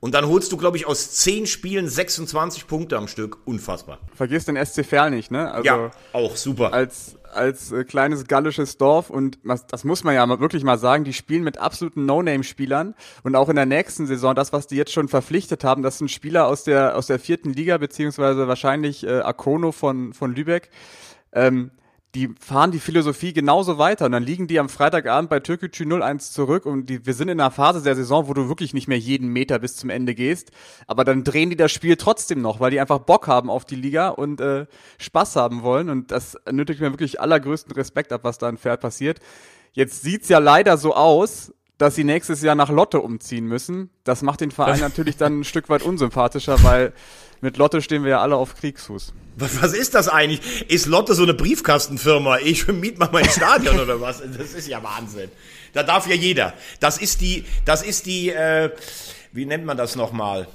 Und dann holst du, glaube ich, aus zehn Spielen 26 Punkte am Stück. Unfassbar. Vergiss den SC Verl nicht, ne? Also Ja, auch super. als als äh, kleines gallisches Dorf und das muss man ja mal wirklich mal sagen, die spielen mit absoluten No-Name-Spielern und auch in der nächsten Saison, das, was die jetzt schon verpflichtet haben, das sind Spieler aus der aus der vierten Liga, beziehungsweise wahrscheinlich äh, Akono von, von Lübeck. Ähm, die fahren die Philosophie genauso weiter. Und dann liegen die am Freitagabend bei Türkgücü 0-1 zurück und die, wir sind in einer Phase der Saison, wo du wirklich nicht mehr jeden Meter bis zum Ende gehst, aber dann drehen die das Spiel trotzdem noch, weil die einfach Bock haben auf die Liga und äh, Spaß haben wollen. Und das nötigt mir wirklich allergrößten Respekt ab, was da in Pferd passiert. Jetzt sieht's ja leider so aus, dass sie nächstes Jahr nach Lotte umziehen müssen. Das macht den Verein natürlich dann ein Stück weit unsympathischer, weil mit Lotte stehen wir ja alle auf Kriegsfuß. Was, was ist das eigentlich? Ist Lotte so eine Briefkastenfirma? Ich miet mal mein Stadion oder was? Das ist ja Wahnsinn. Da darf ja jeder. Das ist die, das ist die, äh, wie nennt man das nochmal?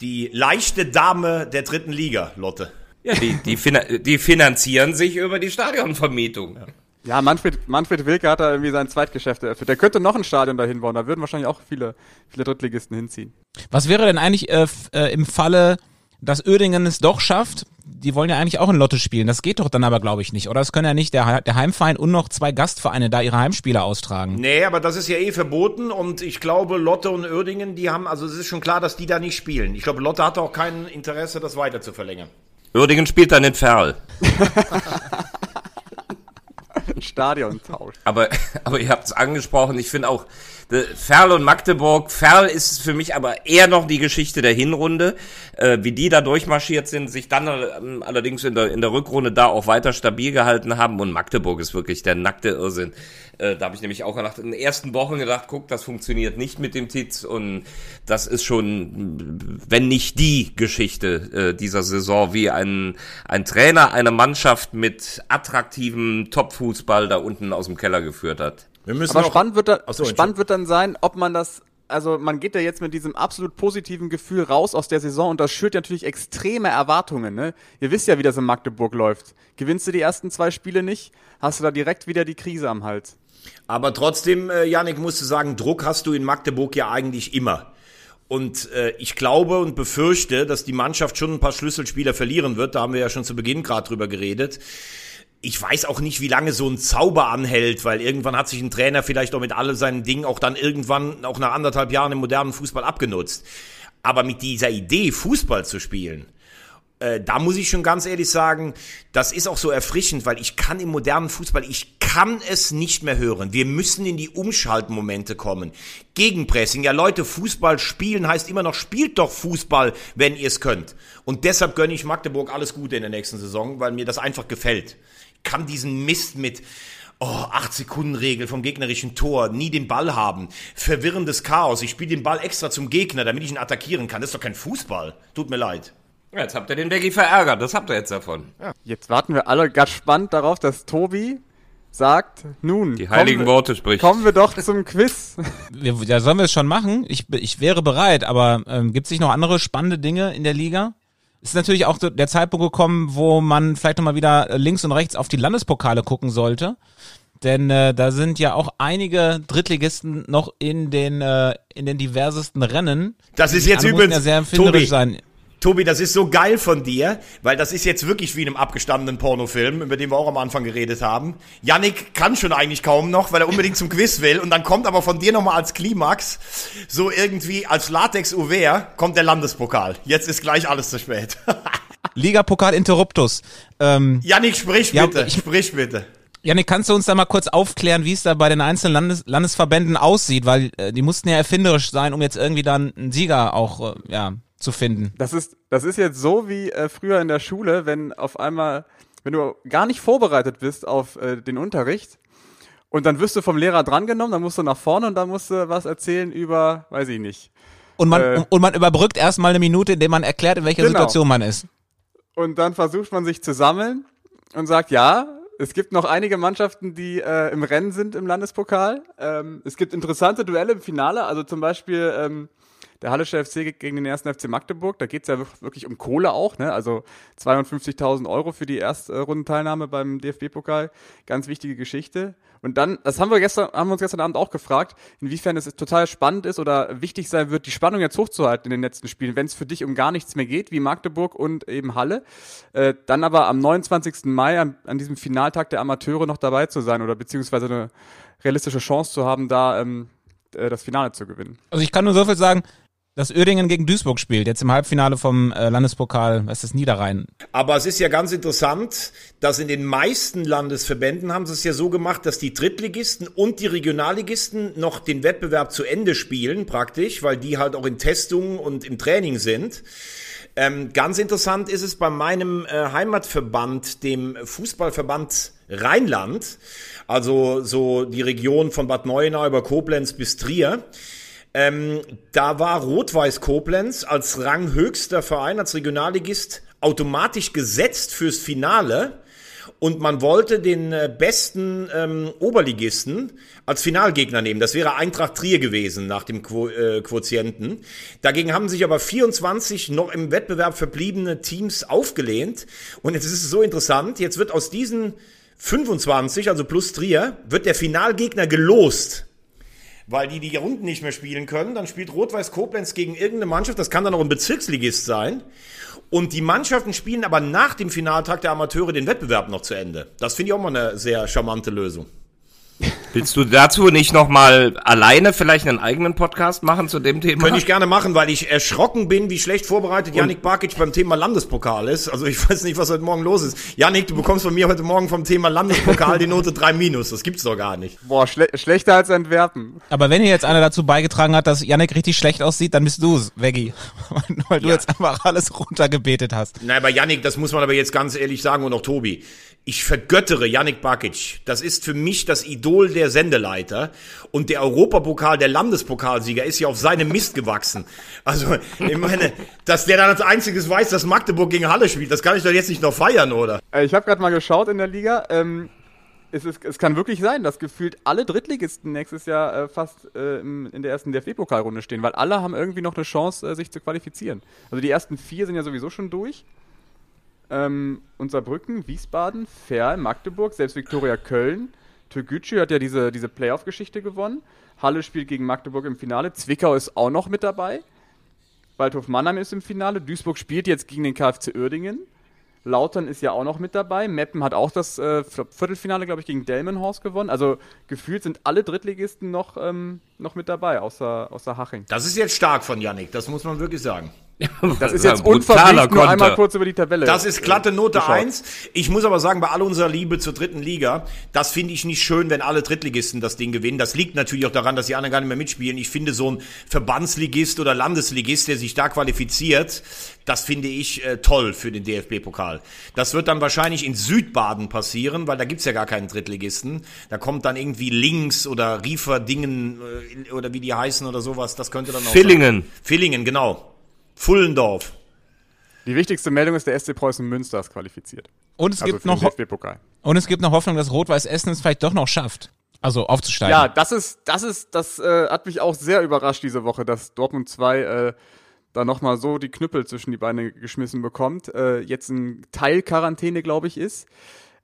Die leichte Dame der dritten Liga, Lotte. Ja, die, die, die finanzieren sich über die Stadionvermietung. Ja, Manfred, Manfred Wilke hat da irgendwie sein Zweitgeschäft eröffnet. Der könnte noch ein Stadion dahin bauen. Da würden wahrscheinlich auch viele, viele Drittligisten hinziehen. Was wäre denn eigentlich äh, äh, im Falle, dass Uerdingen es doch schafft? Die wollen ja eigentlich auch in Lotte spielen. Das geht doch dann aber, glaube ich, nicht. Oder es können ja nicht der, der Heimverein und noch zwei Gastvereine da ihre Heimspiele austragen. Nee, aber das ist ja eh verboten und ich glaube, Lotte und Uerdingen, die haben, also es ist schon klar, dass die da nicht spielen. Ich glaube, Lotte hat auch kein Interesse, das weiter zu verlängern. Uerdingen spielt dann in Ferl. Stadion tauscht. Aber, aber ihr habt es angesprochen, ich finde auch, äh, Ferl und Magdeburg, Ferl ist für mich aber eher noch die Geschichte der Hinrunde, äh, wie die da durchmarschiert sind, sich dann äh, allerdings in der, in der Rückrunde da auch weiter stabil gehalten haben und Magdeburg ist wirklich der nackte Irrsinn. Äh, da habe ich nämlich auch gedacht, in den ersten Wochen gedacht, guck, das funktioniert nicht mit dem Titz und das ist schon, wenn nicht die Geschichte äh, dieser Saison, wie ein, ein Trainer eine Mannschaft mit attraktivem Topfußball da unten aus dem Keller geführt hat. Wir müssen Aber spannend wird, da, so, spannend wird dann sein, ob man das, also man geht ja jetzt mit diesem absolut positiven Gefühl raus aus der Saison und das schürt natürlich extreme Erwartungen. Ne? Ihr wisst ja, wie das in Magdeburg läuft. Gewinnst du die ersten zwei Spiele nicht, hast du da direkt wieder die Krise am Hals. Aber trotzdem, äh, Janik, musst du sagen, Druck hast du in Magdeburg ja eigentlich immer. Und äh, ich glaube und befürchte, dass die Mannschaft schon ein paar Schlüsselspieler verlieren wird. Da haben wir ja schon zu Beginn gerade drüber geredet. Ich weiß auch nicht, wie lange so ein Zauber anhält, weil irgendwann hat sich ein Trainer vielleicht auch mit all seinen Dingen auch dann irgendwann, auch nach anderthalb Jahren im modernen Fußball abgenutzt. Aber mit dieser Idee, Fußball zu spielen, äh, da muss ich schon ganz ehrlich sagen, das ist auch so erfrischend, weil ich kann im modernen Fußball, ich kann es nicht mehr hören. Wir müssen in die Umschaltmomente kommen. Gegenpressing. Ja, Leute, Fußball spielen heißt immer noch, spielt doch Fußball, wenn ihr es könnt. Und deshalb gönne ich Magdeburg alles Gute in der nächsten Saison, weil mir das einfach gefällt. Ich kann diesen Mist mit, Oh, 8 Sekunden Regel vom gegnerischen Tor, nie den Ball haben, verwirrendes Chaos. Ich spiele den Ball extra zum Gegner, damit ich ihn attackieren kann. Das ist doch kein Fußball. Tut mir leid. Ja, Jetzt habt ihr den Becky verärgert, das habt ihr jetzt davon. Jetzt warten wir alle ganz spannend darauf, dass Tobi sagt, nun, Die heiligen kommen wir, Worte spricht. kommen wir doch zum Quiz. Ja, sollen wir es schon machen? Ich, ich wäre bereit, aber ähm, gibt es nicht noch andere spannende Dinge in der Liga? Es ist natürlich auch der Zeitpunkt gekommen, wo man vielleicht nochmal wieder links und rechts auf die Landespokale gucken sollte. Denn äh, da sind ja auch einige Drittligisten noch in den, äh, in den diversesten Rennen. Das ist jetzt übrigens, ja sehr empfinderisch Tobi, sein. Tobi, das ist so geil von dir, weil das ist jetzt wirklich wie in einem abgestandenen Pornofilm, über den wir auch am Anfang geredet haben. Yannick kann schon eigentlich kaum noch, weil er unbedingt zum Quiz will und dann kommt aber von dir nochmal als Klimax, so irgendwie als Latex Uver, kommt der Landespokal. Jetzt ist gleich alles zu spät. Ligapokal Interruptus. Ähm, Yannick, sprich Ja, bitte, ich- sprich bitte. Janik, kannst du uns da mal kurz aufklären, wie es da bei den einzelnen Landes Landesverbänden aussieht? Weil äh, die mussten ja erfinderisch sein, um jetzt irgendwie dann einen Sieger auch äh, ja, zu finden. Das ist, das ist jetzt so wie äh, früher in der Schule, wenn auf einmal, wenn du gar nicht vorbereitet bist auf äh, den Unterricht und dann wirst du vom Lehrer drangenommen, dann musst du nach vorne und dann musst du was erzählen über, weiß ich nicht. Und man, Äh. und man überbrückt erstmal eine Minute, indem man erklärt, in welcher Genau. Situation man ist. Und dann versucht man sich zu sammeln und sagt, ja, es gibt noch einige Mannschaften, die äh, im Rennen sind im Landespokal. Ähm, es gibt interessante Duelle im Finale, also zum Beispiel ähm, der Hallische FC gegen den ersten FC Magdeburg. Da geht's ja wir- wirklich um Kohle auch, ne? Also 52.000 Euro für die Erstrundenteilnahme beim DFB-Pokal. Ganz wichtige Geschichte. Und dann, das haben wir gestern, haben wir uns gestern Abend auch gefragt, inwiefern es total spannend ist oder wichtig sein wird, die Spannung jetzt hochzuhalten in den letzten Spielen, wenn es für dich um gar nichts mehr geht, wie Magdeburg und eben Halle. Äh, dann aber am 29. Mai, an, an diesem Finaltag der Amateure noch dabei zu sein oder beziehungsweise eine realistische Chance zu haben, da ähm, äh, das Finale zu gewinnen. Also ich kann nur so viel sagen, dass Uerdingen gegen Duisburg spielt, jetzt im Halbfinale vom äh, Landespokal, was ist das, Niederrhein. Aber es ist ja ganz interessant, dass in den meisten Landesverbänden haben sie es ja so gemacht, dass die Drittligisten und die Regionalligisten noch den Wettbewerb zu Ende spielen, praktisch, weil die halt auch in Testungen und im Training sind. Ähm, ganz interessant ist es bei meinem äh, Heimatverband, dem Fußballverband Rheinland, also so die Region von Bad Neuenahr über Koblenz bis Trier. Ähm, da war Rot-Weiß Koblenz als ranghöchster Verein, als Regionalligist automatisch gesetzt fürs Finale. Und man wollte den äh, besten ähm, Oberligisten als Finalgegner nehmen. Das wäre Eintracht Trier gewesen nach dem Quo äh, Quotienten. Dagegen haben sich aber 24 noch im Wettbewerb verbliebene Teams aufgelehnt. Und jetzt ist es so interessant, jetzt wird aus diesen 25, also plus Trier, wird der Finalgegner gelost weil die die Runden nicht mehr spielen können. Dann spielt Rot-Weiß Koblenz gegen irgendeine Mannschaft, das kann dann auch ein Bezirksligist sein. Und die Mannschaften spielen aber nach dem Finaltag der Amateure den Wettbewerb noch zu Ende. Das finde ich auch mal eine sehr charmante Lösung. Willst du dazu nicht nochmal alleine vielleicht einen eigenen Podcast machen zu dem Thema? Könnte ich gerne machen, weil ich erschrocken bin, wie schlecht vorbereitet Yannick Barkic beim Thema Landespokal ist. Also ich weiß nicht, was heute Morgen los ist. Yannick, du bekommst von mir heute Morgen vom Thema Landespokal die Note 3 minus. Das gibt's doch gar nicht. Boah, schle schlechter als Entwerpen. Aber wenn hier jetzt einer dazu beigetragen hat, dass Yannick richtig schlecht aussieht, dann bist du's, Veggie. Weil du Ja. jetzt einfach alles runtergebetet hast. Nein, bei Yannick, das muss man aber jetzt ganz ehrlich sagen und auch Tobi. Ich vergöttere Yannick Bakic. Das ist für mich das Idol der Sendeleiter. Und der Europapokal, der Landespokalsieger, ist ja auf seinem Mist gewachsen. Also, ich meine, dass der dann als einziges weiß, dass Magdeburg gegen Halle spielt, das kann ich doch jetzt nicht noch feiern, oder? Äh, ich habe gerade mal geschaut in der Liga. Ähm, es, ist, es kann wirklich sein, dass gefühlt alle Drittligisten nächstes Jahr äh, fast äh, in der ersten DFB-Pokalrunde stehen, weil alle haben irgendwie noch eine Chance, äh, sich zu qualifizieren. Also die ersten vier sind ja sowieso schon durch. Ähm, und Saarbrücken, Wiesbaden, Ferl, Magdeburg, selbst Viktoria Köln. Türkgücü hat ja diese, diese Playoff-Geschichte gewonnen. Halle spielt gegen Magdeburg im Finale. Zwickau ist auch noch mit dabei. Waldhof Mannheim ist im Finale. Duisburg spielt jetzt gegen den KfC Uerdingen. Lautern ist ja auch noch mit dabei. Meppen hat auch das äh, Viertelfinale, glaube ich, gegen Delmenhorst gewonnen. Also gefühlt sind alle Drittligisten noch, ähm, noch mit dabei, außer, außer Haching. Das ist jetzt stark von Yannick, das muss man wirklich sagen. Das ist jetzt unverblümt nur einmal kurz über die Tabelle. Das ist glatte Note geschaut. 1. Ich muss aber sagen, bei all unserer Liebe zur dritten Liga, das finde ich nicht schön, wenn alle Drittligisten das Ding gewinnen. Das liegt natürlich auch daran, dass die anderen gar nicht mehr mitspielen. Ich finde so ein Verbandsligist oder Landesligist, der sich da qualifiziert, das finde ich äh, toll für den DFB-Pokal. Das wird dann wahrscheinlich in Südbaden passieren, weil da gibt's ja gar keinen Drittligisten. Da kommt dann irgendwie Links oder Rieferdingen äh, oder wie die heißen oder sowas. Das könnte dann auch Villingen. Sein. Villingen, genau. Fullendorf. Die wichtigste Meldung ist, der SC Preußen Münster ist qualifiziert. Und es Also gibt noch und es gibt noch Hoffnung, dass Rot-Weiß Essen es vielleicht doch noch schafft. Also aufzusteigen. Ja, das ist, das ist, das äh, hat mich auch sehr überrascht diese Woche, dass Dortmund 2 äh, da nochmal so die Knüppel zwischen die Beine geschmissen bekommt. Äh, jetzt ein Teil Quarantäne, glaube ich, ist.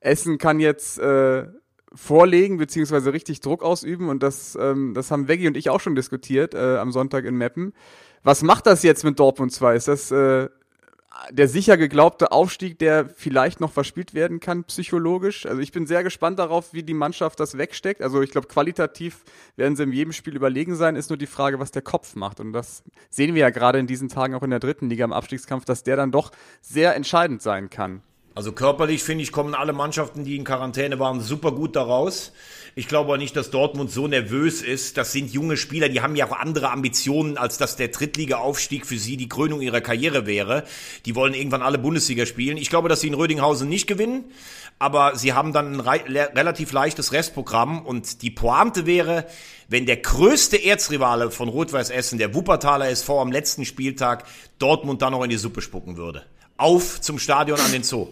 Essen kann jetzt äh, vorlegen, beziehungsweise richtig Druck ausüben und das, ähm, das haben Veggie und ich auch schon diskutiert äh, am Sonntag in Meppen. Was macht das jetzt mit Dortmund 2? Ist das äh, der sicher geglaubte Aufstieg, der vielleicht noch verspielt werden kann, psychologisch. Also ich bin sehr gespannt darauf, wie die Mannschaft das wegsteckt. Also ich glaube, qualitativ werden sie in jedem Spiel überlegen sein, ist nur die Frage, was der Kopf macht. Und das sehen wir ja gerade in diesen Tagen auch in der dritten Liga im Abstiegskampf, dass der dann doch sehr entscheidend sein kann. Also körperlich finde ich, kommen alle Mannschaften, die in Quarantäne waren, super gut daraus. Ich glaube auch nicht, dass Dortmund so nervös ist. Das sind junge Spieler, die haben ja auch andere Ambitionen, als dass der Drittliga-Aufstieg für sie die Krönung ihrer Karriere wäre. Die wollen irgendwann alle Bundesliga spielen. Ich glaube, dass sie in Rödinghausen nicht gewinnen, aber sie haben dann ein relativ leichtes Restprogramm und die Pointe wäre, wenn der größte Erzrivale von Rot-Weiß Essen, der Wuppertaler SV am letzten Spieltag, Dortmund dann noch in die Suppe spucken würde. Auf zum Stadion an den Zoo.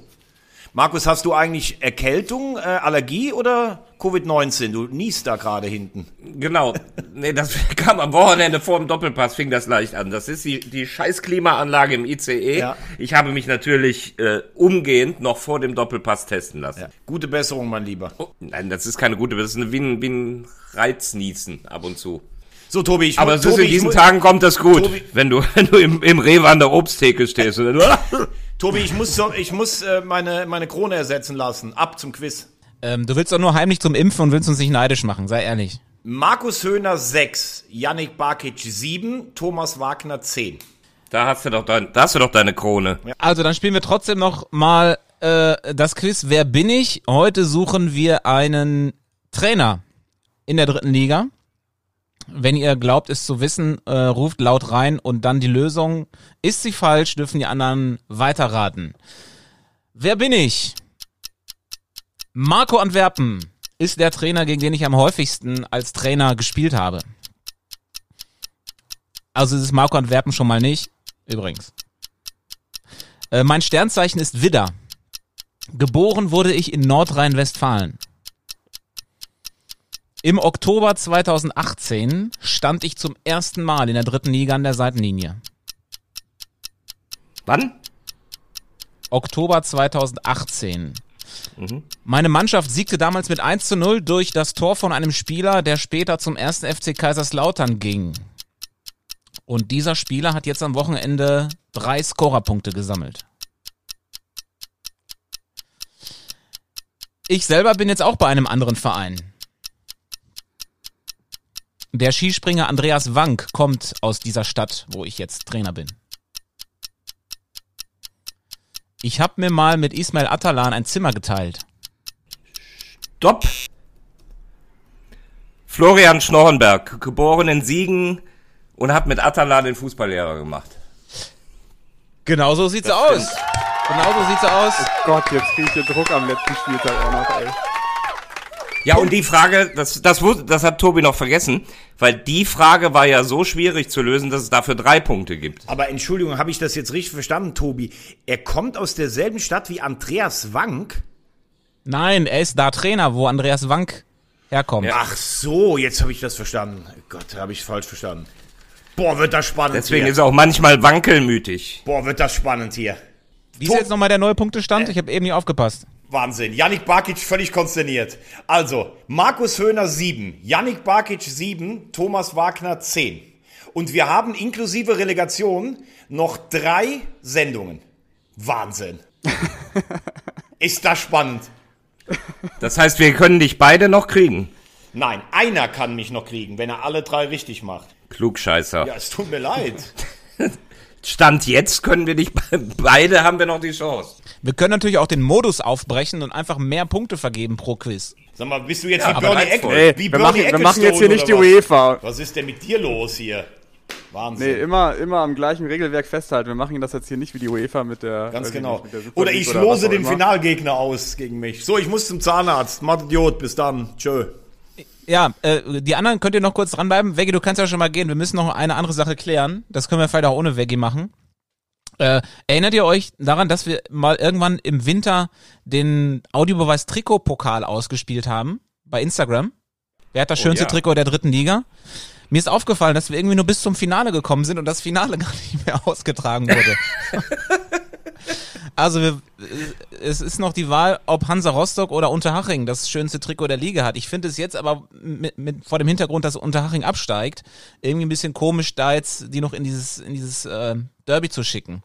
Markus, hast du eigentlich Erkältung, äh, Allergie oder Covid-19? Du niest da gerade hinten. Genau. Nee, das kam am Wochenende vor dem Doppelpass, fing das leicht an. Das ist die, die scheiß Klimaanlage im ICE. Ja. Ich habe mich natürlich äh, umgehend noch vor dem Doppelpass testen lassen. Ja. Gute Besserung, mein Lieber. Oh, nein, das ist keine gute, das ist eine, wie, ein, wie ein Reiznießen ab und zu. So, Tobi, ich Aber Tobi, in diesen Tagen kommt das gut, Tobi- wenn du wenn du im, im Rewe an der Obsttheke stehst und dann, Tobi, ich muss, so, ich muss äh, meine, meine Krone ersetzen lassen. Ab zum Quiz. Ähm, du willst doch nur heimlich zum Impfen und willst uns nicht neidisch machen, sei ehrlich. Markus Höhner 6, Yannick Barkic 7, Thomas Wagner 10. da hast du doch dein, da hast du doch deine Krone. Also dann spielen wir trotzdem noch mal äh, das Quiz Wer bin ich? Heute suchen wir einen Trainer in der dritten Liga. Wenn ihr glaubt, es zu wissen, äh, ruft laut rein und dann die Lösung. Ist sie falsch, dürfen die anderen weiterraten. Wer bin ich? Marco Antwerpen ist der Trainer, gegen den ich am häufigsten als Trainer gespielt habe. Also es ist Marco Antwerpen schon mal nicht, übrigens. Äh, mein Sternzeichen ist Widder. Geboren wurde ich in Nordrhein-Westfalen. Im Oktober 2018 stand ich zum ersten Mal in der dritten Liga an der Seitenlinie. Wann? Oktober 2018. Meine Mannschaft siegte damals mit 1 zu 0 durch das Tor von einem Spieler, der später zum ersten FC Kaiserslautern ging. Und dieser Spieler hat jetzt am Wochenende drei Scorerpunkte gesammelt. Ich selber bin jetzt auch bei einem anderen Verein. Der Skispringer Andreas Wank kommt aus dieser Stadt, wo ich jetzt Trainer bin. Ich habe mir mal mit Ismail Atalan ein Zimmer geteilt. Stopp. Florian Schnorrenberg, geboren in Siegen und hat mit Atalan den Fußballlehrer gemacht. Genau so sieht's aus. Genau so sieht's aus. Gott, jetzt kriege ich den Druck am letzten Spieltag auch noch, ey. Ja, und die Frage, das, das, das hat Tobi noch vergessen, weil die Frage war ja so schwierig zu lösen, dass es dafür drei Punkte gibt. Aber Entschuldigung, habe ich das jetzt richtig verstanden, Tobi? Er kommt aus derselben Stadt wie Andreas Wank? Nein, er ist da Trainer, wo Andreas Wank herkommt. Ach so, jetzt habe ich das verstanden. Gott, habe ich falsch verstanden. Boah, wird das spannend Deswegen hier. ist er auch manchmal wankelmütig. Boah, wird das spannend hier. Wie ist jetzt nochmal der neue Punktestand? Ich habe eben nicht aufgepasst. Wahnsinn. Yannick Barkic völlig konsterniert. Also, Markus Höhner 7, Yannick Barkic 7, Thomas Wagner 10. Und wir haben inklusive Relegation noch drei Sendungen. Wahnsinn. Ist das spannend? Das heißt, wir können dich beide noch kriegen. Nein, einer kann mich noch kriegen, wenn er alle drei richtig macht. Klugscheißer. Ja, es tut mir leid. Stand jetzt können wir dich be- beide haben wir noch die Chance. Wir können natürlich auch den Modus aufbrechen und einfach mehr Punkte vergeben pro Quiz. Sag mal, bist du jetzt Ja, wie Bernie? Ey, wie wir machen, wir machen jetzt hier nicht die oder was? UEFA. Was ist denn mit dir los hier? Wahnsinn. Nee, immer, immer am gleichen Regelwerk festhalten. Wir machen das jetzt hier nicht wie die UEFA mit der. Ganz genau. nicht, der Oder ich lose auch den immer. Finalgegner aus gegen mich. So, ich muss zum Zahnarzt. Macht Idiot, bis dann. Tschö. Ja, äh, die anderen könnt ihr noch kurz dranbleiben. Veggie, du kannst ja schon mal gehen. Wir müssen noch eine andere Sache klären. Das können wir vielleicht auch ohne Veggie machen. Äh, erinnert ihr euch daran, dass wir mal irgendwann im Winter den Audiobeweis Trikot-Pokal ausgespielt haben bei Instagram? Wer hat das schönste ja. Trikot der dritten Liga? Mir ist aufgefallen, dass wir irgendwie nur bis zum Finale gekommen sind und das Finale gar nicht mehr ausgetragen wurde. also wir, es ist noch die Wahl, ob Hansa Rostock oder Unterhaching das schönste Trikot der Liga hat. Ich finde es jetzt aber mit, mit, vor dem Hintergrund, dass Unterhaching absteigt, irgendwie ein bisschen komisch, da jetzt die noch in dieses, in dieses äh, Derby zu schicken.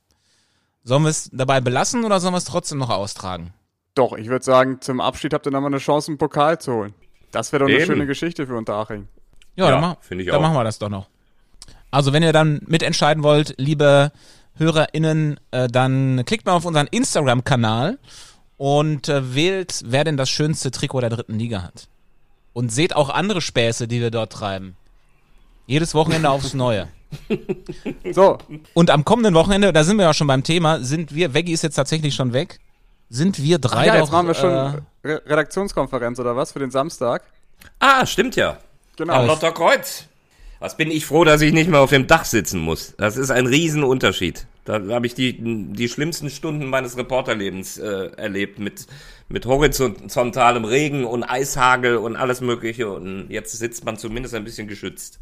Sollen wir es dabei belassen oder sollen wir es trotzdem noch austragen? Doch, ich würde sagen, zum Abschied habt ihr nochmal eine Chance, einen Pokal zu holen. Das wäre doch eine Eben. schöne Geschichte für Unterhaching. Ja, Ja, dann, mach, finde ich dann auch. machen wir das doch noch. Also wenn ihr dann mitentscheiden wollt, liebe HörerInnen, äh, dann klickt mal auf unseren Instagram-Kanal und äh, wählt, wer denn das schönste Trikot der dritten Liga hat. Und seht auch andere Späße, die wir dort treiben. Jedes Wochenende aufs Neue. So, Und am kommenden Wochenende, da sind wir ja schon beim Thema, sind wir, Veggie ist jetzt tatsächlich schon weg, sind wir drei ja, doch, jetzt machen wir schon äh, Re Redaktionskonferenz oder was für den Samstag. Ah, stimmt ja. Genau. Am Lotterkreuz. Was bin ich froh, dass ich nicht mehr auf dem Dach sitzen muss. Das ist ein Riesenunterschied. Da habe ich die, die schlimmsten Stunden meines Reporterlebens äh, erlebt mit, mit horizontalem Regen und Eishagel und alles Mögliche. Und jetzt sitzt man zumindest ein bisschen geschützt.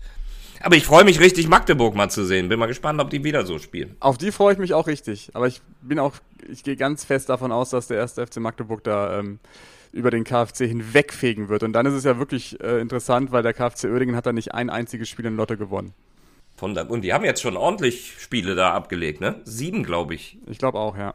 Aber ich freue mich richtig, Magdeburg mal zu sehen. Bin mal gespannt, ob die wieder so spielen. Auf die freue ich mich auch richtig. Aber ich bin auch, ich gehe ganz fest davon aus, dass der erste FC Magdeburg da ähm, über den KfC hinwegfegen wird. Und dann ist es ja wirklich äh, interessant, weil der KfC Oerdingen hat da nicht ein einziges Spiel in Lotte gewonnen. Von da, und die haben jetzt schon ordentlich Spiele da abgelegt, ne? Sieben, glaube ich. Ich glaube auch, ja.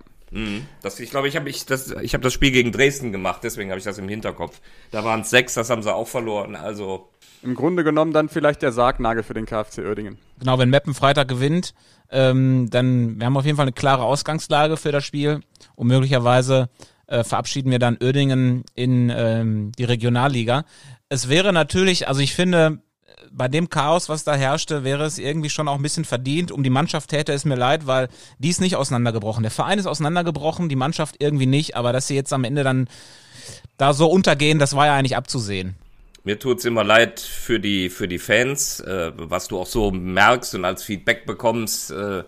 Das, ich glaube, ich habe ich das, ich hab das Spiel gegen Dresden gemacht, deswegen habe ich das im Hinterkopf. Da waren es sechs, das haben sie auch verloren. Also Im Grunde genommen dann vielleicht der Sargnagel für den KfC Oerdingen. Genau, wenn Meppen Freitag gewinnt, ähm, dann wir haben auf jeden Fall eine klare Ausgangslage für das Spiel und möglicherweise äh, verabschieden wir dann Oerdingen in ähm, die Regionalliga. Es wäre natürlich, also ich finde, bei dem Chaos, was da herrschte, wäre es irgendwie schon auch ein bisschen verdient. Um die Mannschaft täte es mir leid, weil die ist nicht auseinandergebrochen. Der Verein ist auseinandergebrochen, die Mannschaft irgendwie nicht, aber dass sie jetzt am Ende dann da so untergehen, das war ja eigentlich abzusehen. Mir tut's immer leid für die, für die Fans, äh, was du auch so merkst und als Feedback bekommst. Äh,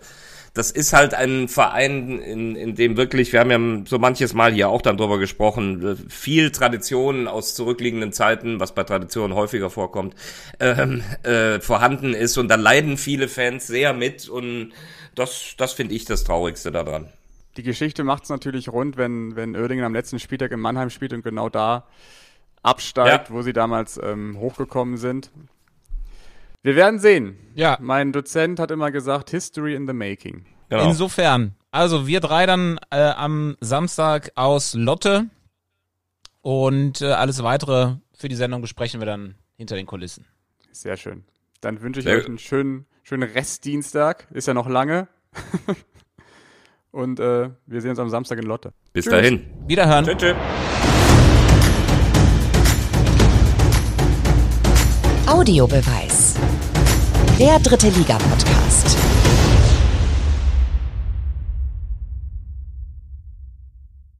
das ist halt ein Verein, in, in dem wirklich, wir haben ja so manches Mal hier auch dann drüber gesprochen, äh, viel Tradition aus zurückliegenden Zeiten, was bei Traditionen häufiger vorkommt, ähm, äh, vorhanden ist. Und da leiden viele Fans sehr mit und das, das finde ich das Traurigste daran. Die Geschichte macht es natürlich rund, wenn, wenn Oerdingen am letzten Spieltag in Mannheim spielt und genau da absteigt, Ja. wo sie damals ähm, hochgekommen sind. Wir werden sehen. Ja. Mein Dozent hat immer gesagt, History in the making. Genau. Insofern, also wir drei dann äh, am Samstag aus Lotte und äh, alles weitere für die Sendung besprechen wir dann hinter den Kulissen. Sehr schön. Dann wünsche ich Sehr euch einen schönen, schönen Restdienstag. Ist ja noch lange. Und äh, wir sehen uns am Samstag in Lotte. Bis Tschüss. dahin. Wiederhören. Tschüss. tschüss. Audiobeweis. Der dritte Liga Podcast.